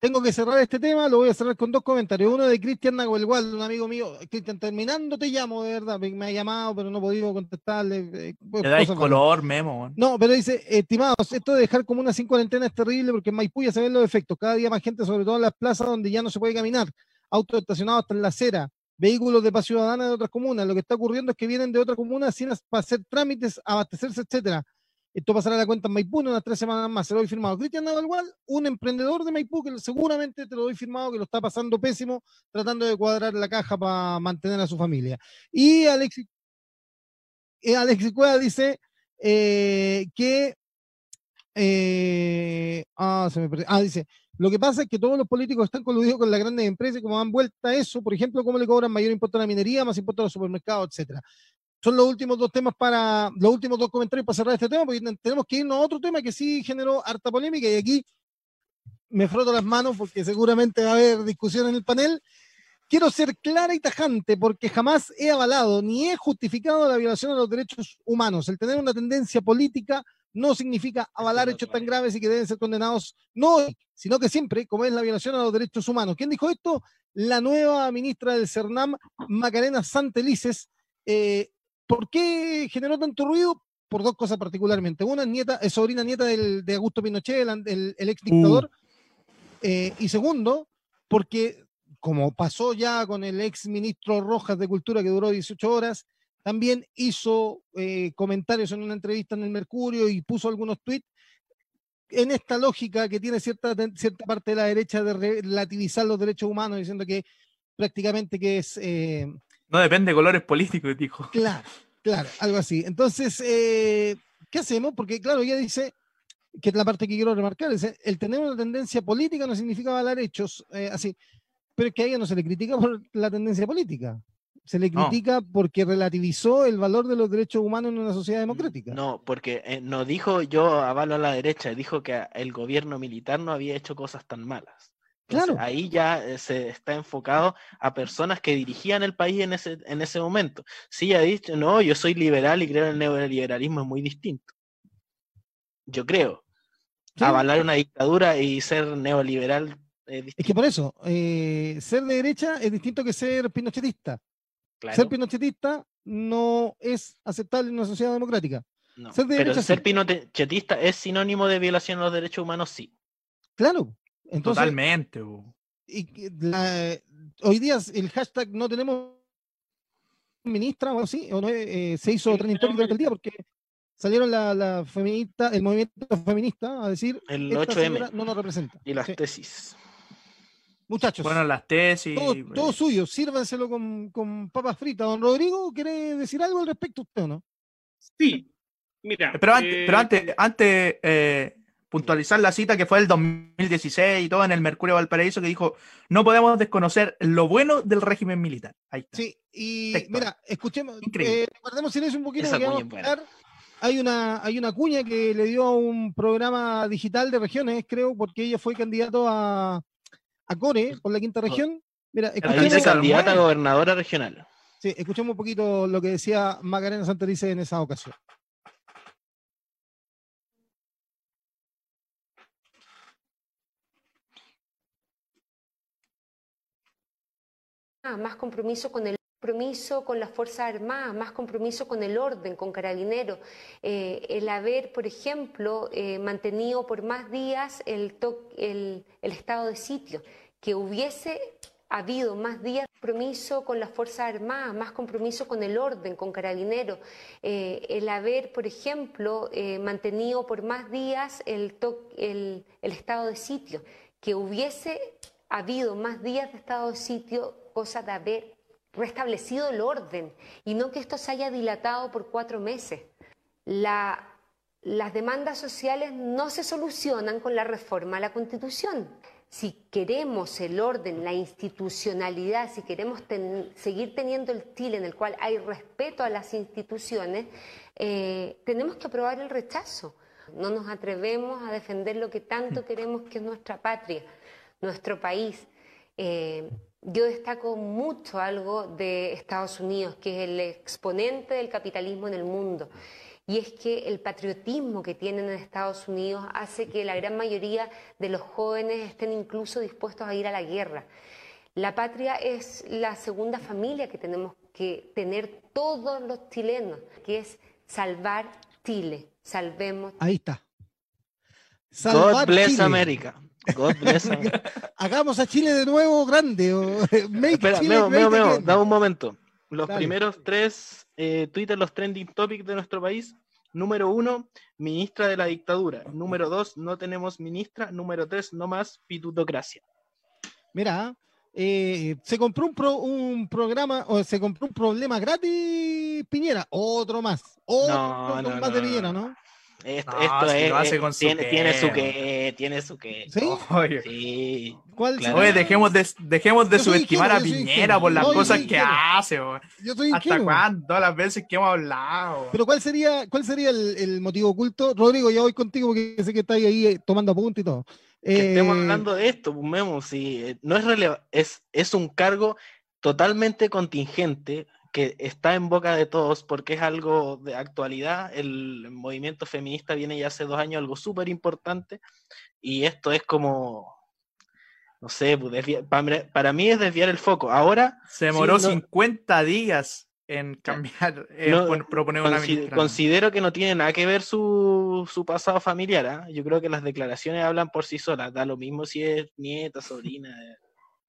tengo que cerrar este tema, lo voy a cerrar con dos comentarios. Uno de Cristian Nahuelgual, un amigo mío. Cristian, terminando te llamo, de verdad. Me ha llamado, pero no he podido contestarle. Eh, pues, Te dais color, Memo. No, pero dice, estimados, esto de dejar como una sin cuarentena es terrible porque en Maipú ya se ven los efectos. Cada día más gente, sobre todo en las plazas donde ya no se puede caminar. Autos estacionados hasta en la acera. Vehículos de paz ciudadana de otras comunas. Lo que está ocurriendo es que vienen de otras comunas sin hacer trámites, abastecerse, etcétera esto pasará a la cuenta en Maipú en unas tres semanas más. Se lo doy firmado. Cristian Navalgual, un emprendedor de Maipú que seguramente te lo doy firmado, que lo está pasando pésimo, tratando de cuadrar la caja para mantener a su familia. Y Alexis, eh, Alexis Cueva dice eh, que. Eh, ah, se me ah, dice. Lo que pasa es que todos los políticos están coludidos con las grandes empresas y como dan vuelta a eso, por ejemplo, cómo le cobran mayor impuesto a la minería, más impuesto a los supermercados, etcétera son los últimos dos temas para, los últimos dos comentarios para cerrar este tema, porque tenemos que irnos a otro tema que sí generó harta polémica y aquí me froto las manos porque seguramente va a haber discusión en el panel. Quiero ser clara y tajante porque jamás he avalado ni he justificado la violación de los derechos humanos. El tener una tendencia política no significa avalar hechos tan graves y que deben ser condenados no hoy, sino que siempre, como es la violación a los derechos humanos. ¿Quién dijo esto? La nueva ministra del CERNAM, Macarena Santelices, eh, ¿Por qué generó tanto ruido? Por dos cosas particularmente. Una, nieta, es sobrina nieta de Augusto Pinochet, el, ex dictador. Uh. Eh, y segundo, porque como pasó ya con el ex ministro Rojas de Cultura que duró 18 horas, también hizo eh, comentarios en una entrevista en el Mercurio y puso algunos tweets en esta lógica que tiene cierta, cierta parte de la derecha de relativizar los derechos humanos, diciendo que prácticamente que es eh, no depende de colores políticos, dijo. Claro, claro, algo así. Entonces, eh, ¿qué hacemos? Porque, claro, ella dice, que es la parte que quiero remarcar, es el tener una tendencia política no significa avalar hechos eh, así, pero es que a ella no se le critica por la tendencia política. Se le critica porque relativizó el valor de los derechos humanos en una sociedad democrática. No, porque eh, no dijo yo avalo a la derecha, dijo que el gobierno militar no había hecho cosas tan malas claro. Ahí ya eh, se está enfocado a personas que dirigían el país en ese, en ese momento. Sí, ha dicho, no, yo soy liberal y creo en el neoliberalismo es muy distinto. Yo creo. Avalar una dictadura y ser neoliberal es distinto. Es que por eso, eh, ser de derecha es distinto que ser pinochetista. Ser pinochetista no es aceptable en una sociedad democrática. ser pero ser pinochetista es sinónimo de violación de los derechos humanos, sí. Claro, Totalmente. Y hoy día el hashtag no tenemos ministra o así, o no, eh, se hizo trending durante el día porque salieron la, la, feminista, el movimiento feminista a decir el 8M no nos representa. Y las tesis. Muchachos. Bueno, las tesis. Todo, todo suyo, sírvanselo con, con, papas fritas. Don Rodrigo, ¿quiere decir algo al respecto usted o no? Sí. Mira. Pero antes, pero eh, antes, antes eh, puntualizar la cita que fue el 2016 y todo en el Mercurio Valparaíso que dijo, no podemos desconocer lo bueno del régimen militar. Ahí está. Sí, y mira, escuchemos, eh, guardemos silencio un poquito. hay una, hay una cuña que le dio a un programa digital de regiones, creo, porque ella fue candidato a, a Core por la quinta región. Mira, escuchemos, candidata a gobernadora regional. Sí, escuchemos un poquito lo que decía Macarena Santelice en esa ocasión. Más compromiso con el compromiso con las Fuerzas Armadas, más compromiso con el orden, con carabineros, eh, el haber, por ejemplo, eh, mantenido por más días el, estado de sitio, que hubiese habido más días de compromiso con las Fuerzas Armadas, más compromiso con el orden, con carabineros, eh, el haber, por ejemplo, mantenido por más días el estado de sitio, que hubiese habido más días de estado de sitio cosa de haber restablecido el orden y no que esto se haya dilatado por cuatro meses. las demandas sociales no se solucionan con la reforma a la Constitución. Si queremos el orden, la institucionalidad, si queremos seguir teniendo el estilo en el cual hay respeto a las instituciones, eh, tenemos que aprobar el rechazo. No nos atrevemos a defender lo que tanto queremos que es nuestra patria, nuestro país. Eh, yo destaco mucho algo de Estados Unidos, que es el exponente del capitalismo en el mundo. y es que el patriotismo que tienen en Estados Unidos hace que la gran mayoría de los jóvenes estén incluso dispuestos a ir a la guerra. La patria es la segunda familia que tenemos que tener todos los chilenos, que es salvar Chile. Salvemos. Ahí está. God bless America. God bless Hagamos a Chile de nuevo grande. Espera, Meo, Meo, Meo, dame un momento. Los primeros tres eh, Twitter, los trending topics de nuestro país. Número uno, ministra de la dictadura. Número dos, no tenemos ministra. Número tres, no más pitutocracia. Mira, eh, se compró un, un programa, o se compró un problema gratis, Piñera. Otro más. Otro más de Piñera, ¿no? Esto, es, tiene, tiene, su que, tiene su que. ¿Sí? sí. ¿Cuál Oye, dejemos de, dejemos de subestimar a Piñera por las cosas que hace. Yo ¿Hasta cuándo? Todas las veces que hemos hablado. Pero ¿cuál sería, cuál sería el, el motivo oculto? Rodrigo, ya voy contigo porque sé que estáis ahí eh, tomando apunte y todo. Que estemos eh, hablando de esto, pues, Memo, si eh, no es es, es un cargo totalmente contingente que está en boca de todos porque es algo de actualidad. El movimiento feminista viene ya hace dos años algo súper importante y esto es como, no sé, pues, para, mí es desviar el foco. Ahora... Se demoró 50 días en cambiar, en proponer una Considero que no tiene nada que ver su, su pasado familiar. ¿ah? Yo creo que las declaraciones hablan por sí solas. Da lo mismo si es nieta, sobrina.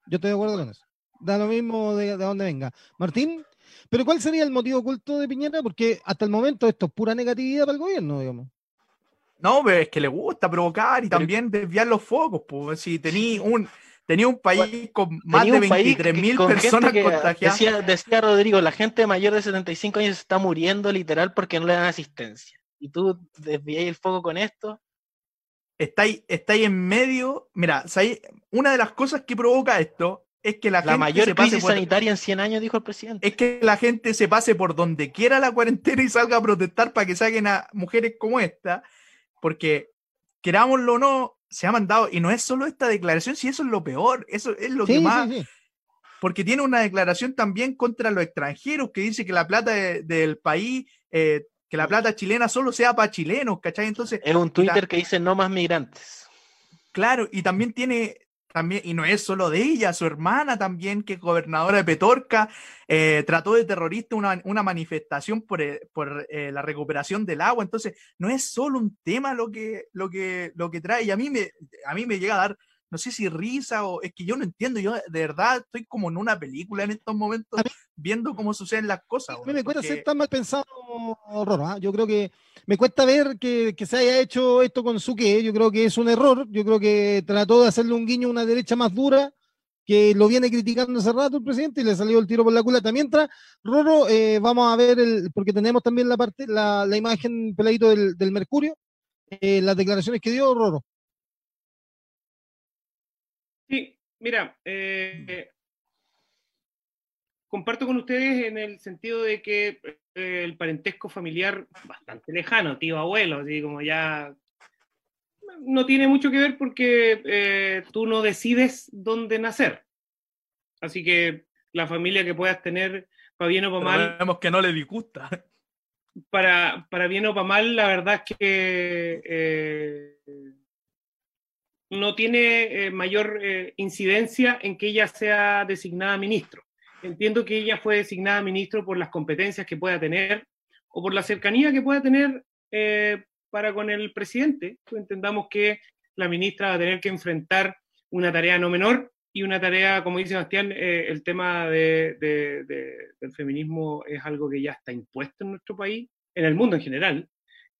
Yo estoy de acuerdo con eso. Da lo mismo de, de dónde venga. Martín. Pero ¿cuál sería el motivo oculto de Piñera? Porque hasta el momento esto es pura negatividad para el gobierno, digamos. No, pero es que le gusta provocar y también desviar los focos. Pues, si tenía un, tenía un país con más de 23 mil personas contagiadas. Decía, Rodrigo, la gente mayor de 75 años está muriendo literal porque no le dan asistencia. Y tú desvías el foco con esto. Está ahí, está ahí en medio. Mira, una de las cosas que provoca esto es que la, la mayor crisis sanitaria en 100 años, dijo el presidente. Es que la gente se pase por donde quiera la cuarentena y salga a protestar para que saquen a mujeres como esta, porque querámoslo o no, se ha mandado, y no es solo esta declaración, si eso es lo peor, eso es lo que más... Porque tiene una declaración también contra los extranjeros que dice que la plata del país, eh, que la plata chilena solo sea para chilenos, ¿cachai? Entonces... Es un Twitter que dice no más migrantes. Claro, y también tiene también, y no es solo de ella, su hermana también, que es gobernadora de Petorca, eh, trató de terrorista una, una manifestación por, eh, por eh, la recuperación del agua. Entonces, no es solo un tema lo que, lo que, lo que trae. Y a mí, me, a mí me llega a dar, no sé si risa o es que yo no entiendo. Yo de verdad estoy como en una película en estos momentos viendo cómo suceden las cosas. A mí me cuesta ser tan mal pensado, horror. ¿ah? Yo creo que me cuesta ver que, se haya hecho esto con Suque, yo creo que es un error, yo creo que trató de hacerle un guiño a una derecha más dura, que lo viene criticando hace rato el presidente y le salió el tiro por la culata. Mientras, Roro, eh, vamos a ver, el, porque tenemos también la parte, la, imagen peladito del, Mercurio, eh, las declaraciones que dio Roro. Sí, mira, eh, comparto con ustedes en el sentido de que eh, el parentesco familiar bastante lejano, tío, abuelo, así como ya no tiene mucho que ver porque eh, tú no decides dónde nacer. Así que la familia que puedas tener, para bien o para mal. Vemos que no le disgusta. Para, para bien o para mal, la verdad es que no tiene mayor incidencia en que ella sea designada ministro entiendo que ella fue designada ministro por las competencias que pueda tener o por la cercanía que pueda tener eh, para con el presidente. Entendamos que la ministra va a tener que enfrentar una tarea no menor y una tarea, como dice Sebastián, eh, el tema de, del feminismo es algo que ya está impuesto en nuestro país, en el mundo en general,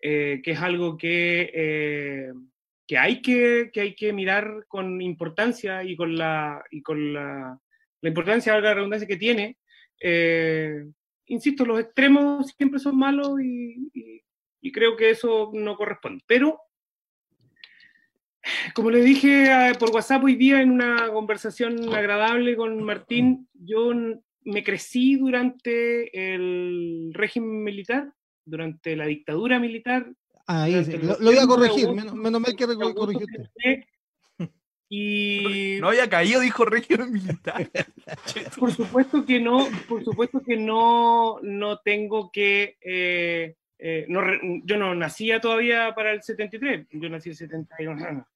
eh, que es algo que, que, hay que, que hay que mirar con importancia y con la, y con la la importancia, de la redundancia que tiene. Eh, insisto, los extremos siempre son malos y, creo que eso no corresponde. Pero, como le dije eh, por WhatsApp hoy día en una conversación agradable con Martín, yo me crecí durante el régimen militar, durante la dictadura militar. Ahí, lo, lo, voy a corregir, menos, mal que corregiste. Y no había caído, dijo régimen militar. por supuesto que no, por supuesto que no, no tengo que eh, eh, no, yo no nacía todavía para el 73, yo nací el 71.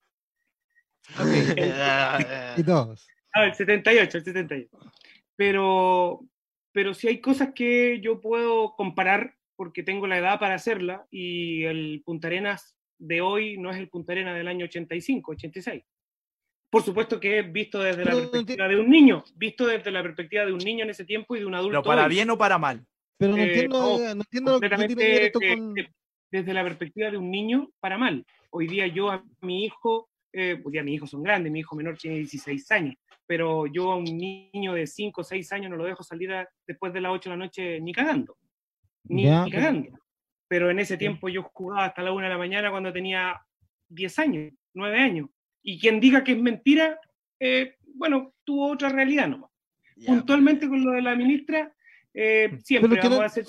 y todos. Ah, el 78, el 78. Pero, pero sí hay cosas que yo puedo comparar porque tengo la edad para hacerla y el Punta Arenas de hoy no es el Punta Arenas del año 85, 86. Por supuesto que es visto desde la perspectiva de un niño, visto desde la perspectiva de un niño en ese tiempo y de un adulto. ¿Pero para bien o para mal? Pero no eh, entiendo, no, entiendo lo que tiene que ver esto con... Desde la perspectiva de un niño, para mal. Hoy día yo a mi hijo, eh, hoy día mis hijos son grandes, mi hijo menor tiene 16 años, pero yo a un niño de 5 o 6 años no lo dejo salir después de las 8 de la noche ni cagando. Ni, cagando. Pero en ese tiempo yo jugaba hasta la 1 de la mañana cuando tenía 10 años, 9 años. Y quien diga que es mentira, eh, bueno, tuvo otra realidad nomás. Puntualmente con lo de la ministra, eh, siempre vamos a ser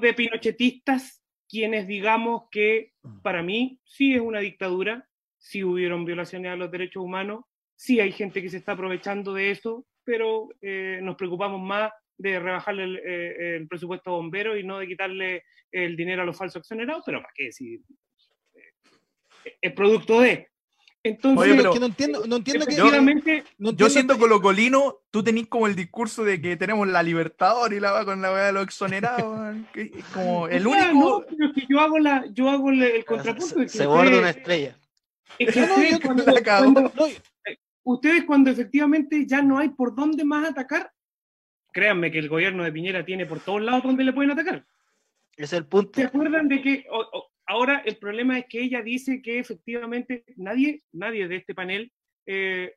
de pinochetistas quienes digamos que para mí sí es una dictadura, sí hubieron violaciones a los derechos humanos, sí hay gente que se está aprovechando de eso, pero eh, nos preocupamos más de rebajarle el, eh, presupuesto a bomberos y no de quitarle el dinero a los falsos exonerados, pero ¿para qué decir? Es producto de. Entonces, que no entiendo, no entiendo que. Yo, yo siento colocolino, tú tenés como el discurso de que tenemos la Libertador y la va con la weá de los exonerados. como el único. No, pero que yo hago, la, yo hago el, contrapunto. se, borda una estrella. Es que ustedes, cuando, ustedes, cuando efectivamente ya no hay por dónde más atacar, créanme que el gobierno de Piñera tiene por todos lados donde le pueden atacar. Es el punto. ¿Se acuerdan de que Ahora el problema es que ella dice que efectivamente nadie, nadie de este panel eh,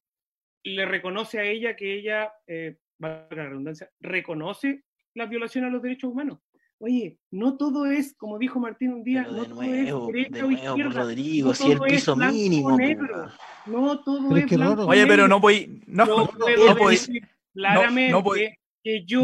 le reconoce a ella que ella, eh, la redundancia, reconoce la violación a los derechos humanos. Oye, no todo es, como dijo Martín un día, no todo es derecha o izquierda. Rodrigo, si el piso mínimo. Negro. No todo es, blanco, Oye, pero no voy, no, no, no, claramente que yo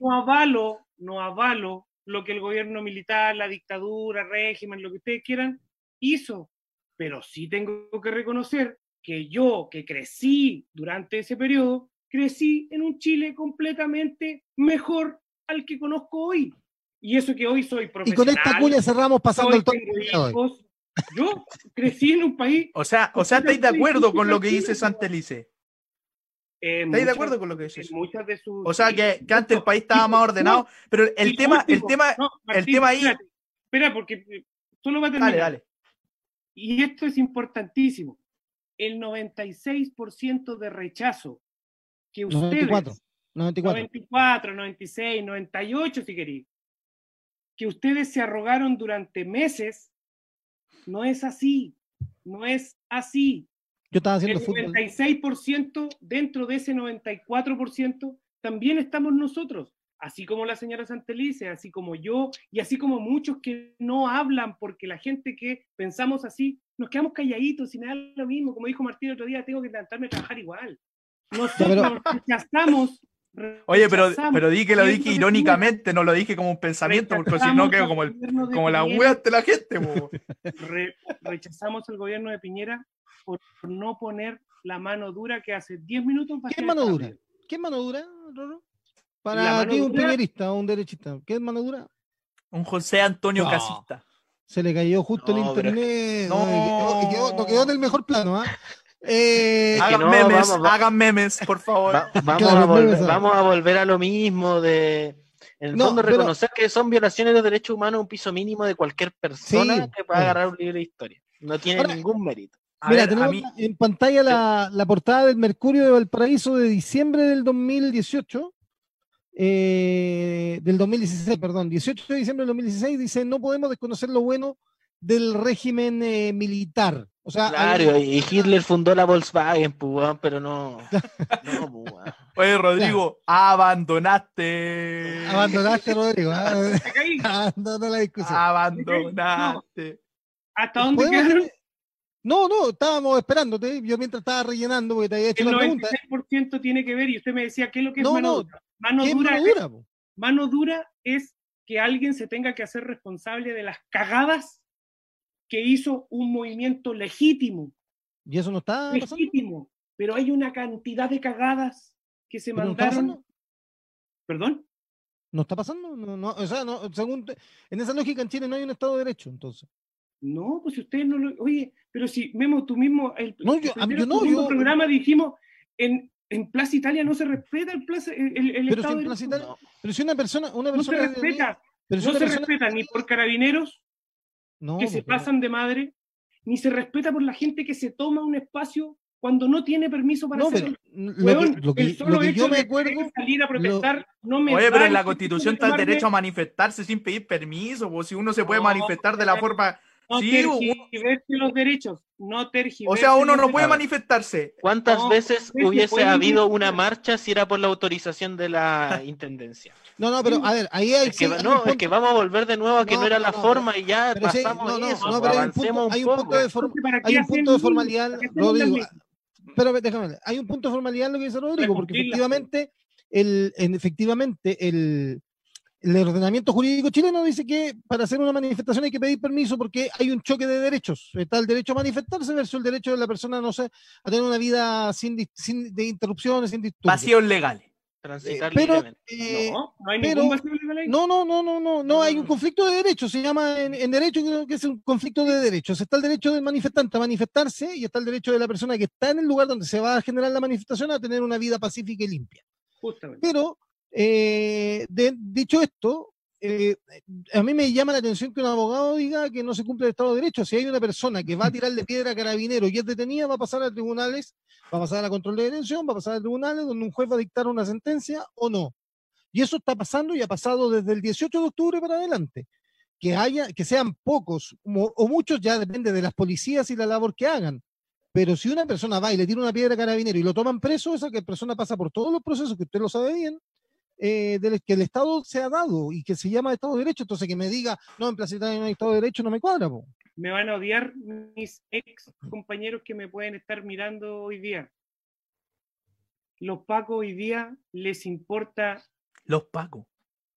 no avalo, no avalo lo que el gobierno militar, la dictadura, régimen, lo que ustedes quieran, hizo. Pero sí tengo que reconocer que yo, que crecí durante ese periodo, crecí en un Chile completamente mejor al que conozco hoy. Y eso que hoy soy profesional. Y con esta cuña cerramos pasando el toque. Yo crecí en un país. O sea, o sea, ¿estáis de acuerdo con lo que dice Santelice? Eh, ¿Estáis de acuerdo con lo que dices? Muchas de sus, o sea, que, que antes el país estaba más ordenado, pero el tema, el tema, el tema ahí. Espera, porque eh, solo va a terminar. Dale, dale. Y esto es importantísimo. El 96% de rechazo que ustedes. 94, 94. 94, 96, 98, si queréis. Que ustedes se arrogaron durante meses, no es así. No es así. Yo estaba haciendo el 96% dentro de ese 94% también estamos nosotros, así como la señora Santelice, así como yo y así como muchos que no hablan porque la gente que pensamos así nos quedamos calladitos y nada lo mismo, como dijo Martín el otro día, tengo que levantarme a trabajar igual. Nosotros rechazamos Oye, pero, pero di que lo dije irónicamente, no lo dije como un pensamiento, porque si no quedo como, el, como la wea de la gente. rechazamos el gobierno de Piñera por no poner la mano dura que hace 10 minutos. ¿Qué es mano dura? ¿Qué es mano dura, Para ti, un primerista o un derechista, ¿qué es mano dura? Un José Antonio Casista. Se le cayó justo el internet. No, quedó, quedó, en el mejor plano, ¿ah? Eh, hagan memes, hagan memes, por favor. vamos, a volver, vamos, a volver, a lo mismo de, en el fondo, reconocer que son violaciones de los derechos humanos un piso mínimo de cualquier persona que pueda agarrar un libro de historia. No tiene ningún mérito. Mira, tenemos en pantalla la, portada del Mercurio de Valparaíso de diciembre del 2018. Eh, del 2016, perdón, 18 de diciembre del 2016, dice, no podemos desconocer lo bueno del régimen eh, militar. O sea, claro, y Hitler fundó la Volkswagen, pues, pero no. no pues, Oye, Rodrigo, abandonaste. Abandonaste, Rodrigo. ¿eh? Abandonó la discusión. Abandonaste. ¿Hasta dónde quedaron? No, no, estábamos esperándote. Yo mientras estaba rellenando, porque te había hecho el la pregunta. El 96% tiene que ver, y usted me decía, ¿qué es lo que es mano dura? Mano dura, es, mano dura es que alguien se tenga que hacer responsable de las cagadas que hizo un movimiento legítimo. ¿Y eso no está legítimo? Pero hay una cantidad de cagadas que se mandaron. ¿Perdón? No está pasando, no, no, o sea, no, según, en esa lógica en Chile no hay un Estado de Derecho, entonces. No, pues si ustedes no lo. Oye, pero si Memo, tú mismo. El, No, yo- a mí- yo el no, yo- programa dijimos: en, en Plaza Italia no se respeta el, plaza, el, el- el Pero Estado si en de Plaza. Italia- Pero si una persona, una No se persona. respeta. pero si No se persona- respeta ni por carabineros no, que se pero- pasan de madre, ni se respeta por la gente que se toma un espacio cuando no tiene permiso para No, hacerlo. pero lo Weón, que, lo que- el lo solo que hecho yo me acuerdo. salir a protestar no me Oye, pero en el la constitución está el derecho a manifestarse sin pedir permiso, pues si uno se puede No, manifestar de la forma... No Sí, tergiverse los derechos, no tergiverse O sea, uno no puede manifestarse. ¿Cuántas No, veces hubiese habido una marcha si era por la autorización de la intendencia? No, no, pero a ver, ahí hay. Es que, sí, hay no, es que vamos a volver de nuevo a que No, no, era no, la no, forma y ya pero sí, pasamos no, no, eso. no, pero hay un punto, avancemos hay un un punto de poco. forma- Entonces, ¿para qué hay un punto de formalidad, ¿Para qué hacemos las Rodrigo. Pero déjame, ver, hay un punto de formalidad en lo que dice Rodrigo, porque efectivamente el, en- efectivamente el, el ordenamiento jurídico chileno dice que para hacer una manifestación hay que pedir permiso porque hay un choque de derechos. Está el derecho a manifestarse versus el derecho de la persona, no sé, a tener una vida sin, de interrupciones, sin disturbios. Vacíos legales. Transitar pero eh, No, no hay pero- ningún vacío legal ahí. no, no, no, no, no, no, hay un No. conflicto de derechos, se llama en, en derecho, que es un conflicto de derechos. Está el derecho del manifestante a manifestarse y está el derecho de la persona que está en el lugar donde se va a generar la manifestación a tener una vida pacífica y limpia. Justamente. Pero, eh, de- dicho esto, eh, a mí me llama la atención que un abogado diga que no se cumple el Estado de Derecho. Si hay una persona que va a tirarle piedra a carabinero y es detenida, va a pasar a tribunales, va a pasar a la control de detención, va a pasar a tribunales donde un juez va a dictar una sentencia o no. Y eso está pasando y ha pasado desde el 18 de octubre para adelante. Que haya, que sean pocos o muchos ya depende de las policías y la labor que hagan. Pero si una persona va y le tira una piedra a carabinero y lo toman preso, esa que persona pasa por todos los procesos que usted lo sabe bien, eh, del que el Estado se ha dado y que se llama Estado de Derecho. Entonces que me diga, no, en Plaza Italia no hay Estado de Derecho, no me cuadra. po. Me van a odiar mis ex compañeros que me pueden estar mirando hoy día. Los pacos hoy día les importa Los pacos.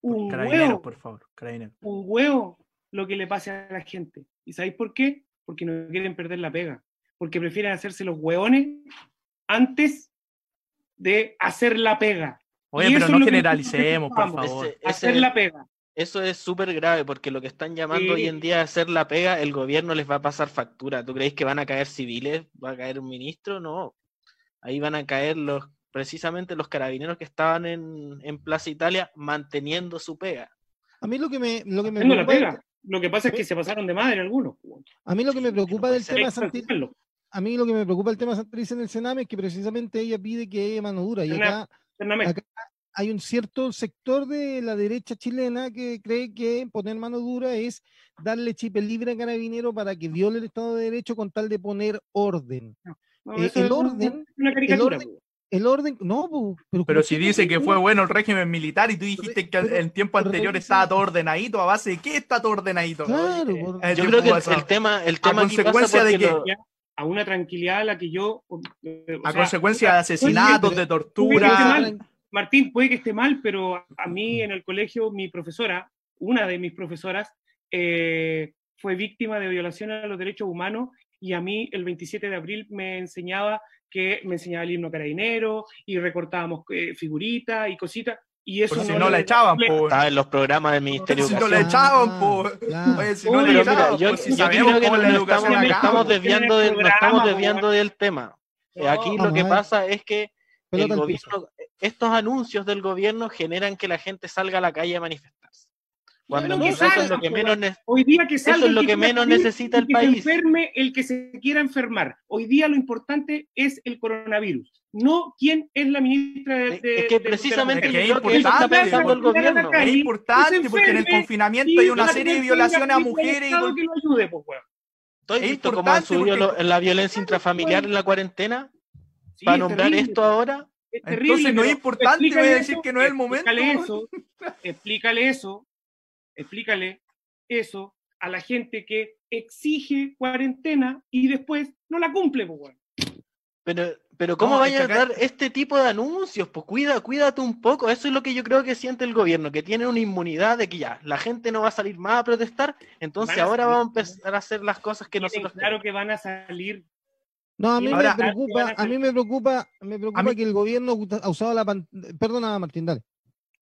un Carabineros, huevo, por favor. Carabineros. un huevo lo que le pase a la gente. ¿Y sabéis por qué? Porque no quieren perder la pega. Porque prefieren hacerse los hueones antes de hacer la pega. Oye, pero no generalicemos, por favor. Ese- Hacer ese- la pega. Eso es súper grave porque lo que están llamando hoy en día hacer la pega, el gobierno les va a pasar factura. ¿Tú creéis que van a caer civiles? ¿Va a caer un ministro? No. Ahí van a caer los precisamente los carabineros que estaban en, en Plaza Italia manteniendo su pega. A mí lo que me, lo que me la preocupa, pega. Lo que pasa es que se pasaron de madre algunos. a mí lo que me preocupa del tema Hay que Santi- sancionarlo. a mí lo que me preocupa del tema Santriz en el Sename es que precisamente ella pide que haya mano dura y Sename. acá Eternamente. Hay un cierto sector de la derecha chilena que cree que poner mano dura es darle chip libre a carabinero para que viole el Estado de Derecho con tal de poner orden. No, Eh, el orden- una caricatura. orden- po. El orden, no, po, pero, Pero ¿cómo si que dice que fue bueno el régimen militar y tú dijiste que Pero- en tiempo anterior estaba todo ordenadito, ¿a base de qué está todo ordenadito? Claro, el Yo creo que el, el tema, el tema aquí consecuencia pasa de que- a una tranquilidad a la que yo. eh, o a sea, consecuencia de asesinatos, de que tortura. Martín, puede que esté mal, pero a mí en el colegio, mi profesora, una de mis profesoras, eh, fue víctima de violación a los derechos humanos y a mí el 27 de abril me enseñaba que me enseñaba el himno carabinero y recortábamos eh, figuritas y cositas. Y eso Por si no, no la echaban, le- po. estaba en los programas del Ministerio de Si no Educación. echaban, claro. Oye, si no Pero Pero mira, echaban, yo, pues, si yo sabemos creo que nos es la estamos, educación nos acá. estamos desviando, del, nos estamos desviando del tema. Eh, No, Aquí lo que pasa es que el gobierno, estos anuncios del gobierno generan que la gente salga a la calle a manifestarse. Cuando Bueno, que quizás eso es salgan, lo que menos Hoy día que salga es el lo que quiera menos necesita el que país. Se enferme el que se quiera enfermar. Hoy día lo importante es el coronavirus, no quién es la ministra de. Es- de- es que de- Es precisamente de- que es que eso está pensando el porque- gobierno. Ahí, Es importante que se porque en el enferme confinamiento hay una la serie de violaciones a mujeres y que lo ayude, pues. ¿Tú has Es visto cómo han subido porque- lo- la violencia intrafamiliar en la cuarentena? Sí, Para es nombrar terrible, esto ahora, Es terrible, Entonces no es importante, voy a explícale decir eso, que no es el momento. Explícale eso, explícale eso, explícale eso a la gente que exige cuarentena y después no la cumple, pues, weón. pero, pero ¿cómo No, vaya a dar este tipo de anuncios? Pues cuida, cuídate un poco. Eso es lo que yo creo que siente el gobierno, que tiene una inmunidad de que ya, la gente no va a salir más a protestar, entonces Van a ahora salir, vamos a empezar a hacer las cosas que nosotros claro que van a salir. No, a mí Ahora- me preocupa, a mí me preocupa, me preocupa mí- que el gobierno ha usado la pan- Perdona, Martín, dale.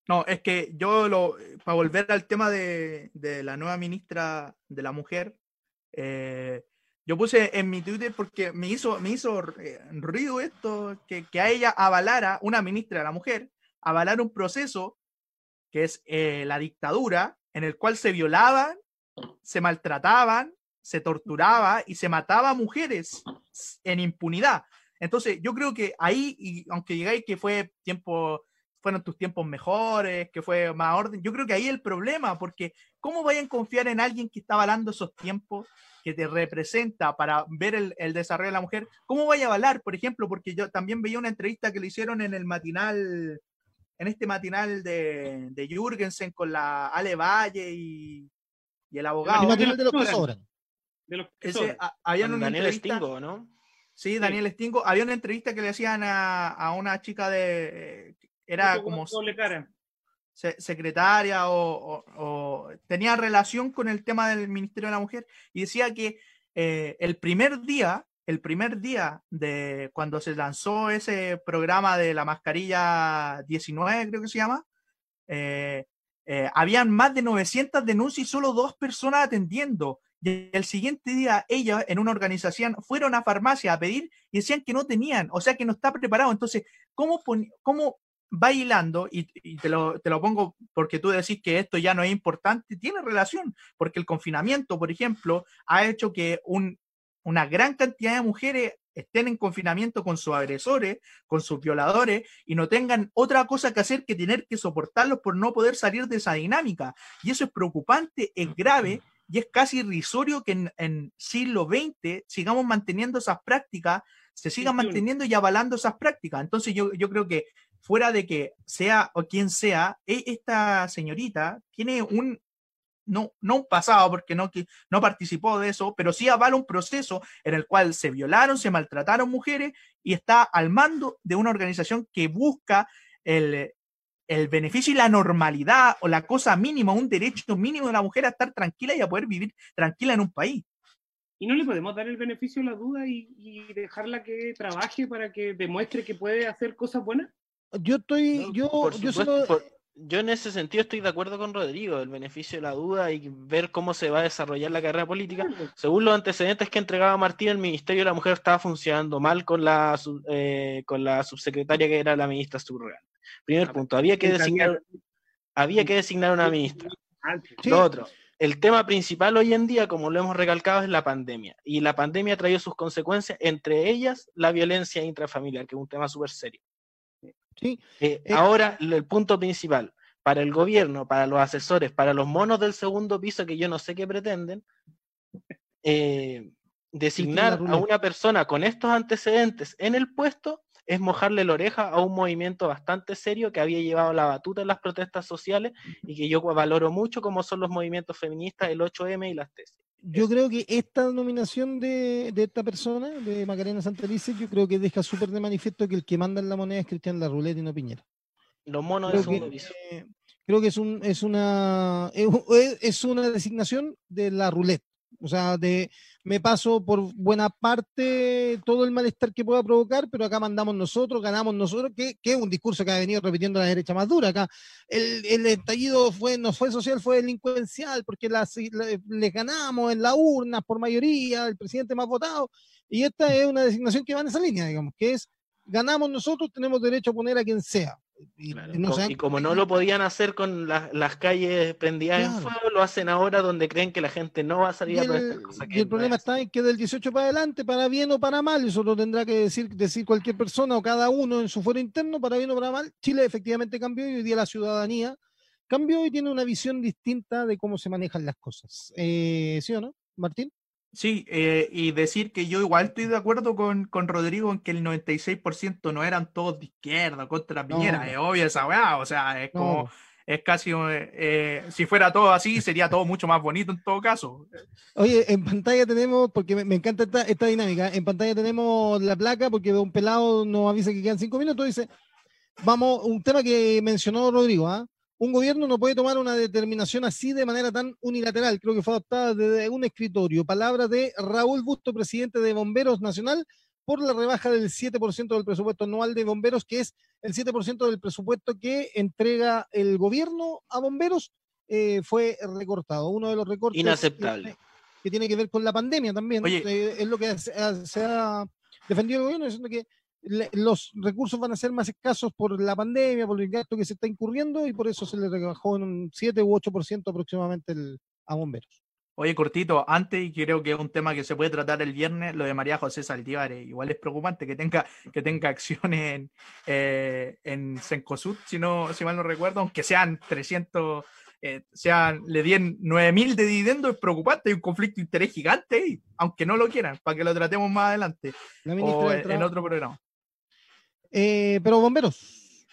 No, es que yo lo, para volver al tema de, de la nueva ministra de la mujer, eh, yo puse en mi Twitter porque me hizo, me hizo eh, ruido esto, que, que, a ella avalara, una ministra de la mujer, avalar un proceso que es eh, la dictadura, en el cual se violaban, se maltrataban, se torturaba y se mataba a mujeres en impunidad. Entonces, yo creo que ahí, y aunque llegáis que fue tiempo, fueron tus tiempos mejores, que fue más orden, yo creo que ahí el problema, porque ¿cómo vayan a confiar en alguien que está avalando esos tiempos, que te representa para ver el, el desarrollo de la mujer? ¿Cómo vaya a avalar, por ejemplo? Porque yo también veía una entrevista que le hicieron en el matinal, en este matinal de, de Jürgensen con la Ale Valle y, y el abogado. El matinal de los que sobran. De los que Ese, sobran. a- había una Daniel entrevista- Stingo, ¿no? Sí, Daniel Stingo. Había una entrevista que le hacían a, a una chica de. eh, Era como con doble cara. se- secretaria o, o- o tenía relación con el tema del Ministerio de la Mujer y decía que eh, el primer día, el primer día de cuando se lanzó ese programa de la mascarilla 19, creo que se llama, eh, eh, habían más de 900 denuncias y solo dos personas atendiendo. Y el siguiente día, ellas en una organización fueron a farmacia a pedir y decían que no tenían, o sea que no está preparado. Entonces, ¿cómo, cómo va hilando? Y, y te, lo, te lo pongo porque tú decís que esto ya no es importante, tiene relación, porque el confinamiento, por ejemplo, ha hecho que un, una gran cantidad de mujeres estén en confinamiento con sus agresores, con sus violadores, y no tengan otra cosa que hacer que tener que soportarlos por no poder salir de esa dinámica. Y eso es preocupante, es grave, y es casi irrisorio que en, en siglo XX sigamos manteniendo esas prácticas, se sigan 21. manteniendo y avalando esas prácticas. Entonces yo, yo creo que fuera de que sea o quien sea, e- esta señorita tiene un, no, no un pasado porque no, que- no participó de eso, pero sí avala un proceso en el cual se violaron, se maltrataron mujeres y está al mando de una organización que busca el, el beneficio y la normalidad o la cosa mínima, un derecho mínimo de la mujer a estar tranquila y a poder vivir tranquila en un país. Y no le podemos dar el beneficio de la duda y, y dejarla que trabaje para que demuestre que puede hacer cosas buenas. Yo estoy, No, yo, por yo supuesto, solo- por- yo en ese sentido estoy de acuerdo con Rodrigo, el beneficio de la duda y ver cómo se va a desarrollar la carrera política. Según los antecedentes que entregaba Martín, el Ministerio de la Mujer estaba funcionando mal con la, sub- eh, con la subsecretaria que era la ministra subrogante. Primer Ah, punto, había que designar, había que designar una ministra. Sí. Lo otro, el tema principal hoy en día, como lo hemos recalcado, es la pandemia. Y la pandemia ha traído sus consecuencias, entre ellas la violencia intrafamiliar, que es un tema súper serio. Sí, Eh, Eh, ahora, el punto principal, para el gobierno, para los asesores, para los monos del segundo piso, que yo no sé qué pretenden, eh, designar a una persona con estos antecedentes en el puesto es mojarle la oreja a un movimiento bastante serio que había llevado la batuta en las protestas sociales y que yo valoro mucho, como son los movimientos feministas, el 8M y las tesis. Yo creo que esta nominación de, de esta persona, de Macarena Santelice, yo creo que deja súper de manifiesto que el que manda en la moneda es Cristian Larruleta y no Piñera. Los monos Creo del segundo que, piso. eh, creo que es, un, es, una, es, una designación de la ruleta. O sea, me paso por buena parte todo el malestar que pueda provocar, pero acá mandamos nosotros, ganamos nosotros, que, es un discurso que ha venido repitiendo la derecha más dura. Acá el, el estallido fue, no fue social, fue delincuencial, porque les ganamos en la urna por mayoría, el presidente más votado. Y esta es una designación que va en esa línea, digamos, que es ganamos nosotros, tenemos derecho a poner a quien sea. Y, Claro, y no y como no lo podían hacer con la- las calles prendidas en fuego, lo hacen ahora donde creen que la gente no va a Y salir a el, protestar. cosa y que el no problema es está en que del 18 para adelante, para bien o para mal, eso lo tendrá que decir, decir cualquier persona o cada uno en su fuero interno, para bien o para mal, Chile efectivamente cambió y hoy día la ciudadanía cambió y tiene una visión distinta de cómo se manejan las cosas. Eh, ¿Sí o no, Martín? Sí, eh, y decir que yo igual estoy de acuerdo con, con Rodrigo en que el 96% no eran todos de izquierda contra No. Piñera, es obvio esa weá, o sea, es No. como, es casi, eh, eh, si fuera todo así, sería todo mucho más bonito en todo caso. Oye, en pantalla tenemos, porque me, me encanta esta, esta dinámica, en pantalla tenemos la placa, porque un pelado nos avisa que quedan cinco minutos, dice, vamos, un tema que mencionó Rodrigo, ¿ah? Un gobierno no puede tomar una determinación así de manera tan unilateral, creo que fue adoptada desde un escritorio. Palabras de Raúl Busto, presidente de Bomberos Nacional, por la rebaja del 7% del presupuesto anual de bomberos, que es el 7% del presupuesto que entrega el gobierno a bomberos, eh, fue recortado. Uno de los recortes Inaceptable. Que, tiene que ver con la pandemia también. Eh, es lo que se, ha defendido el gobierno, diciendo que los recursos van a ser más escasos por la pandemia, por el gasto que se está incurriendo y por eso se le rebajó en un 7 u 8% aproximadamente el, a bomberos. Oye, cortito, antes, y creo que es un tema que se puede tratar el viernes, lo de María José Saldívar. Eh, igual es preocupante que tenga, que tenga acciones en, eh, en Sencosud, si, no, si mal no recuerdo, aunque sean 300, eh, sean, le den 9000 de dividendo, es preocupante. Hay un conflicto de interés gigante ahí, aunque no lo quieran, para que lo tratemos más adelante o en otro programa. Pero bomberos.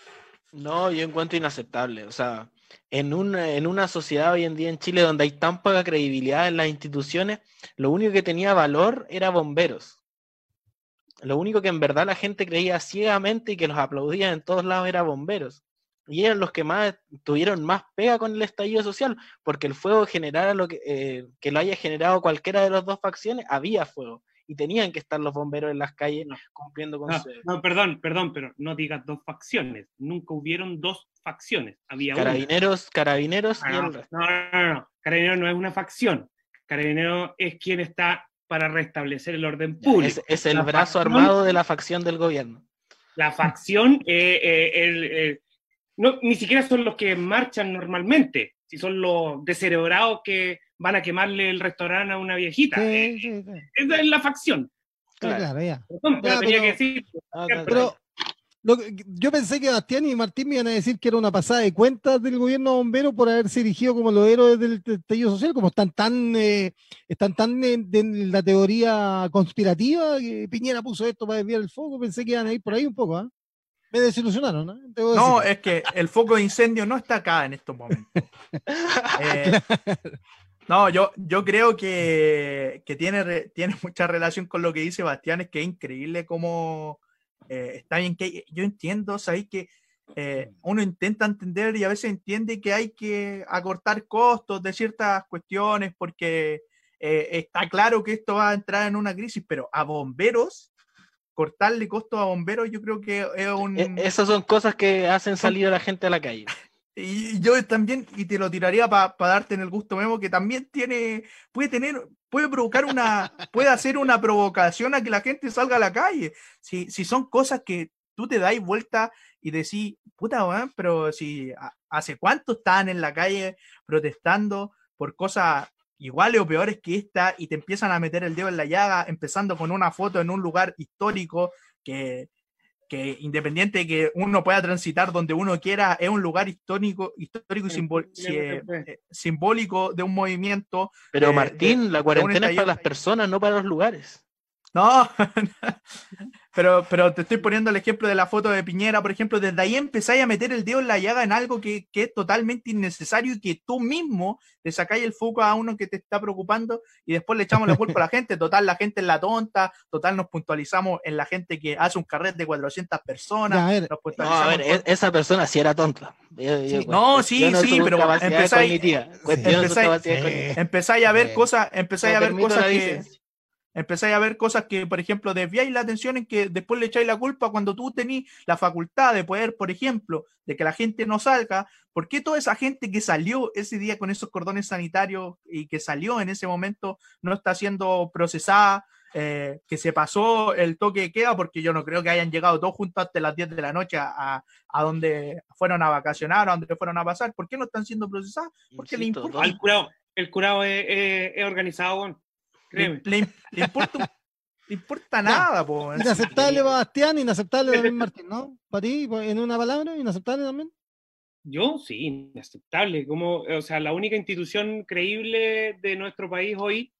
No, yo encuentro inaceptable. O sea, en una, en una sociedad hoy en día en Chile donde hay tan poca credibilidad en las instituciones, lo único que tenía valor era bomberos. Lo único que en verdad la gente creía ciegamente y que los aplaudía en todos lados era bomberos. Y eran los que más tuvieron más pega con el estallido social, porque el fuego generara lo que, eh, que lo haya generado cualquiera de las dos facciones, había fuego y tenían que estar los bomberos en las calles cumpliendo con su... No, perdón, perdón, pero no digas dos facciones. Nunca hubieron dos facciones. Había carabineros, carabineros y el resto. No, no, no. Carabineros no es una facción. Carabinero es quien está para restablecer el orden público. Es, el brazo armado de la facción del gobierno. La facción, eh, eh, no, ni siquiera son los que marchan normalmente, si son los descerebrados que van a quemarle el restaurante a una viejita. Eh, esa es la facción. Claro, ya. pero, yo pensé que Bastián y Martín me iban a decir que era una pasada de cuentas del gobierno bombero por haberse erigido como los héroes del estallido social, como están tan, eh, están tan en, la teoría conspirativa que Piñera puso esto para desviar el foco, pensé que iban a ir por ahí un poco, ¿ah? Me desilusionaron, ¿no? No, es que el foco de incendio no está acá en estos momentos. eh, no, yo, yo creo que, tiene, tiene mucha relación con lo que dice Bastián, es que es increíble cómo eh, está bien que yo entiendo, sabéis que eh, uno intenta entender y a veces entiende que hay que acortar costos de ciertas cuestiones porque eh, está claro que esto va a entrar en una crisis, pero a bomberos, cortarle costos a bomberos, yo creo que es un... E, esas son cosas que hacen salir a la gente a la calle. Y yo también, y te lo tiraría para darte en el gusto memo, que también tiene, puede tener, puede provocar una, puede hacer una provocación a que la gente salga a la calle. Si, si son cosas que tú te dais vuelta y decís, puta, pero si hace cuánto están en la calle protestando por cosas iguales o peores que esta y te empiezan a meter el dedo en la llaga, empezando con una foto en un lugar histórico que, que independiente de que uno pueda transitar donde uno quiera, es un lugar histórico, histórico y eh, simbólico de un movimiento. Pero eh, Martín, la cuarentena es para las personas, no para los lugares. No, pero, pero te estoy poniendo el ejemplo de la foto de Piñera, por ejemplo, desde ahí empezáis a meter el dedo en la llaga en algo que, es totalmente innecesario y que tú mismo le sacáis el foco a uno que te está preocupando y después le echamos la culpa a la gente. Total, la gente es la tonta, total, nos puntualizamos en la gente que hace un carret de 400 personas. a ver, e-, esa persona sí era tonta. no, sí, sí, pero empezáis, empezáis, a ver cosas, empezáis a ver cosas que Empezáis a ver cosas que, por ejemplo, desviáis la atención en que después le echáis la culpa cuando tú tenés la facultad de poder, por ejemplo, de que la gente no salga. ¿Por qué toda esa gente que salió ese día con esos cordones sanitarios y que salió en ese momento no está siendo procesada? Eh, que se pasó el toque de queda, porque yo no creo que hayan llegado todos juntos hasta las 10 de la noche a, a donde fueron a vacacionar o a donde fueron a pasar. ¿Por qué no están siendo procesadas? Porque le importa. El curado, el curado es, es organizado, le, importa, importa nada, po. Inaceptable Bastián, inaceptable también Martín, ¿no? Para ti, en una palabra, inaceptable también. Yo sí, inaceptable. Como, o sea, la única institución creíble de nuestro país hoy,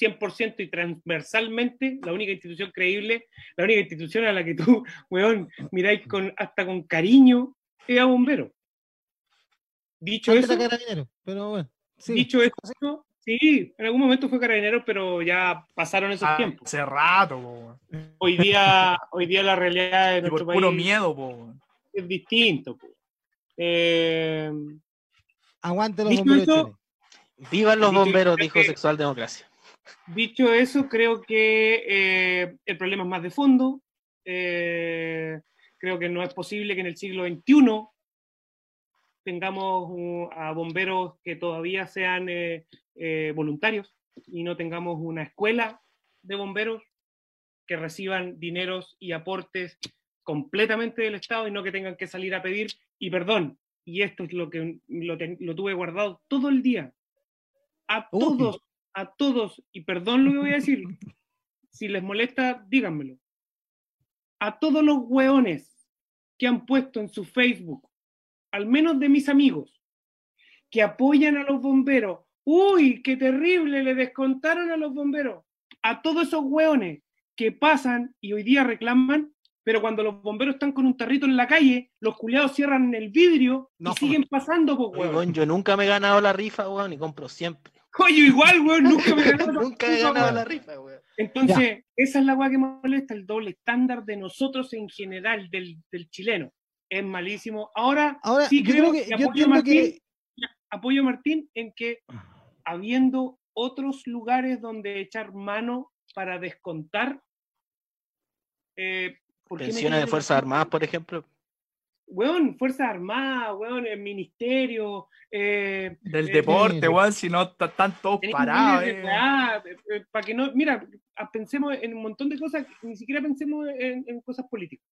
100% y transversalmente, la única institución creíble, la única institución a la que tú, weón, miráis con, hasta con cariño, es a bombero. Dicho eso. pero bueno, Dicho eso, Sí, en algún momento fue carabinero, pero ya pasaron esos ah, tiempos. Hace rato, Hoy día, hoy día la realidad de nuestro país. Puro miedo, Es distinto, eh, Aguante los bomberos. Vivan los bomberos, dijo Sexual Democracia. Dicho eso, creo que eh, el problema es más de fondo. Eh, creo que no es posible que en el siglo XXI tengamos uh, a bomberos que todavía sean eh, voluntarios y no tengamos una escuela de bomberos que reciban dineros y aportes completamente del Estado y no que tengan que salir a pedir. Y perdón, y esto es lo que lo, tuve guardado todo el día. A todos, a todos, y perdón lo que voy a decir, si les molesta, díganmelo. A todos los hueones que han puesto en su Facebook, al menos de mis amigos, que apoyan a los bomberos. Uy, qué terrible, le descontaron a los bomberos. A todos esos hueones que pasan y hoy día reclaman, pero cuando los bomberos están con un tarrito en la calle, los culiados cierran el vidrio y siguen pasando, pues, Yo nunca me he ganado la rifa, weón, y compro siempre. Oye, igual, weón, nunca me he ganado, nunca he ganado la rifa, weón. Entonces, esa es la weá que molesta, el doble estándar de nosotros en general, del, del chileno. Es malísimo. Ahora, Ahora sí creo, que, apoyo, a Martín, apoyo a Martín en que habiendo otros lugares donde echar mano para descontar, eh, Pensiones de Fuerzas Armadas, por ejemplo. Weón, Fuerzas Armadas, weón, el Ministerio. Eh, Del eh, deporte, weón, si no están todos parados. Eh. para que no, mira, pensemos en un montón de cosas, ni siquiera pensemos en, cosas políticas.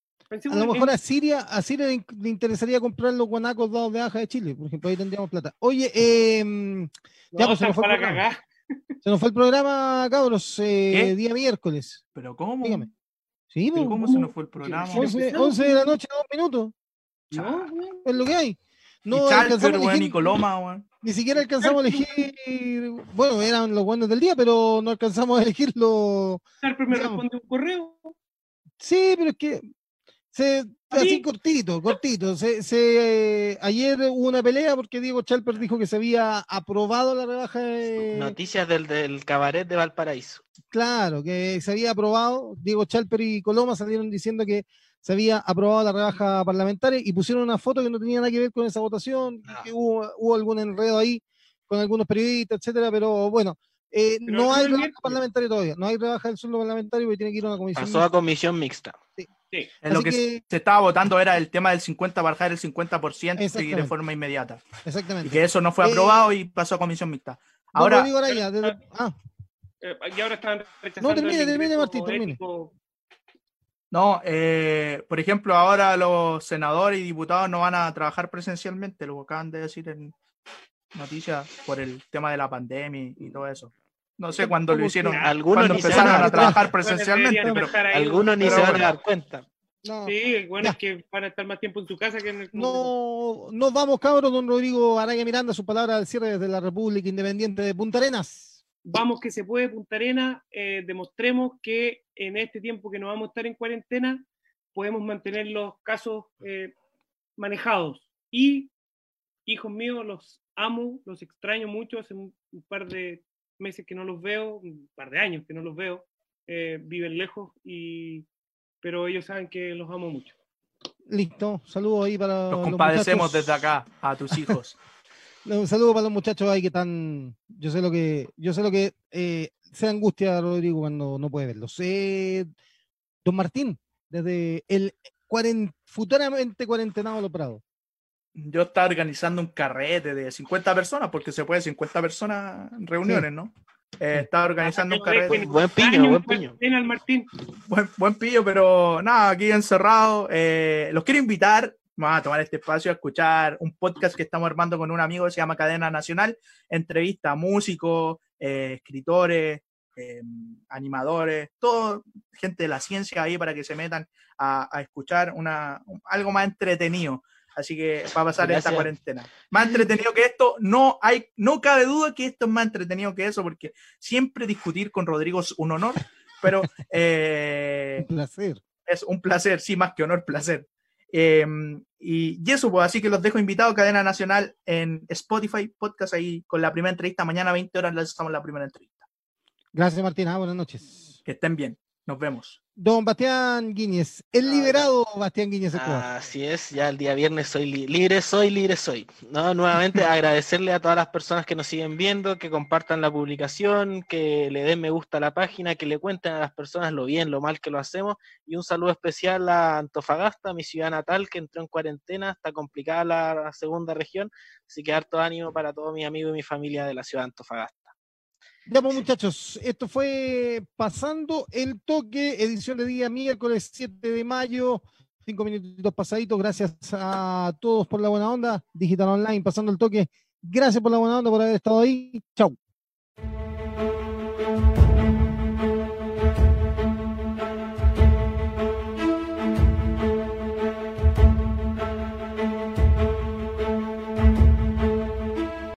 A lo mejor a Siria, a Siria le interesaría comprar los guanacos dados de aja de Chile, por ejemplo, ahí tendríamos plata. Oye, eh, ya, pues se nos, fue el programa. se nos fue el programa, cabros, día miércoles. ¿Pero cómo? Dígame. Sí, ¿Pero ¿Cómo se nos fue el programa? 11, 11 de la noche, dos minutos. No, es lo que hay. No alcanzamos a elegir, Ni siquiera alcanzamos a elegir. Bueno, eran los buenos del día, pero no alcanzamos a elegirlo. Charper me responde un correo. Sí, pero es que. Se, así cortito, cortito. Se, se, ayer hubo una pelea porque Diego Chalper dijo que se había aprobado la rebaja de... Noticias del, del cabaret de Valparaíso. Claro, que se había aprobado. Diego Chalper y Coloma salieron diciendo que se había aprobado la rebaja parlamentaria y pusieron una foto que no tenía nada que ver con esa votación, ah. que hubo, hubo, algún enredo ahí con algunos periodistas, etcétera, pero bueno, eh, no hay rebaja parlamentaria todavía, no hay rebaja del sueldo parlamentario porque tiene que ir a una comisión. Pasó a comisión mixta. Sí. En lo que, se estaba votando era el tema del 50, bajar el 50% y de forma inmediata. Exactamente. Y que eso no fue aprobado y pasó a comisión mixta. Ahora, ah. Eh, y ahora están rechazando. No, termine, termine, Martín, termine. No, eh, por ejemplo, ahora los senadores y diputados no van a trabajar presencialmente, lo acaban de decir en noticias por el tema de la pandemia y todo eso. No sé cuándo lo hicieron, algunos empezaron a, trabajar presencialmente, pero algunos ni se van a dar cuenta. Sí, bueno, es que van a estar más tiempo en su casa que en el. No, nos vamos, cabros. Don Rodrigo Araya Miranda, su palabra al cierre desde la República Independiente de Punta Arenas vamos que se puede Punta Arena, eh, demostremos que en este tiempo que no vamos a estar en cuarentena, podemos mantener los casos eh, manejados. Y, hijos míos, los amo, los extraño mucho, hace un, par de meses que no los veo, un par de años que no los veo, eh, viven lejos, y, pero ellos saben que los amo mucho. Listo, saludos ahí para... Los compadecemos desde acá a tus hijos. Un saludo para los muchachos ahí que están. Yo sé lo que. Yo sé lo que eh, se angustia Rodrigo cuando no puede verlo. Sé, don Martín, desde el futuramente cuarentenado Los Prados. Yo estaba organizando un carrete de 50 personas, porque se puede 50 personas en reuniones, ¿no? Eh, estaba organizando un carrete. Buen pillo, buen pillo. Buen, buen pillo, pero nada, aquí encerrado. Eh, los quiero invitar vamos a tomar este espacio a escuchar un podcast que estamos armando con un amigo que se llama Cadena Nacional, entrevista a músicos, eh, escritores, em, animadores, todo gente de la ciencia ahí para que se metan a, escuchar una, algo más entretenido. Así que va a pasar esta cuarentena. Más entretenido que esto, no hay, no cabe duda que esto es más entretenido que eso, porque siempre discutir con Rodrigo es un honor, pero eh, un placer. Es un placer, sí, más que honor, placer. Em, y, eso, pues así que los dejo invitados, Cadena Nacional en Spotify, podcast ahí con la primera entrevista. Mañana a 20 horas les estamos la primera entrevista. Gracias, Martina. Buenas noches. Que estén bien. Nos vemos. Don Bastián Guiñez, el liberado Bastián Guiñez Así es, ya el día viernes soy libre, soy libre, soy. No, nuevamente agradecerle a todas las personas que nos siguen viendo, que compartan la publicación, que le den me gusta a la página, que le cuenten a las personas lo bien, lo mal que lo hacemos. Y un saludo especial a Antofagasta, mi ciudad natal, que entró en cuarentena, está complicada la segunda región, así que harto ánimo para todos mis amigos y mi familia de la ciudad de Antofagasta. Ya pues muchachos, esto fue Pasando el Toque, edición de día miércoles 7 de mayo, cinco minutitos pasaditos, gracias a todos por la buena onda, Digital Online, Pasando el Toque, gracias por la buena onda, por haber estado ahí, chau.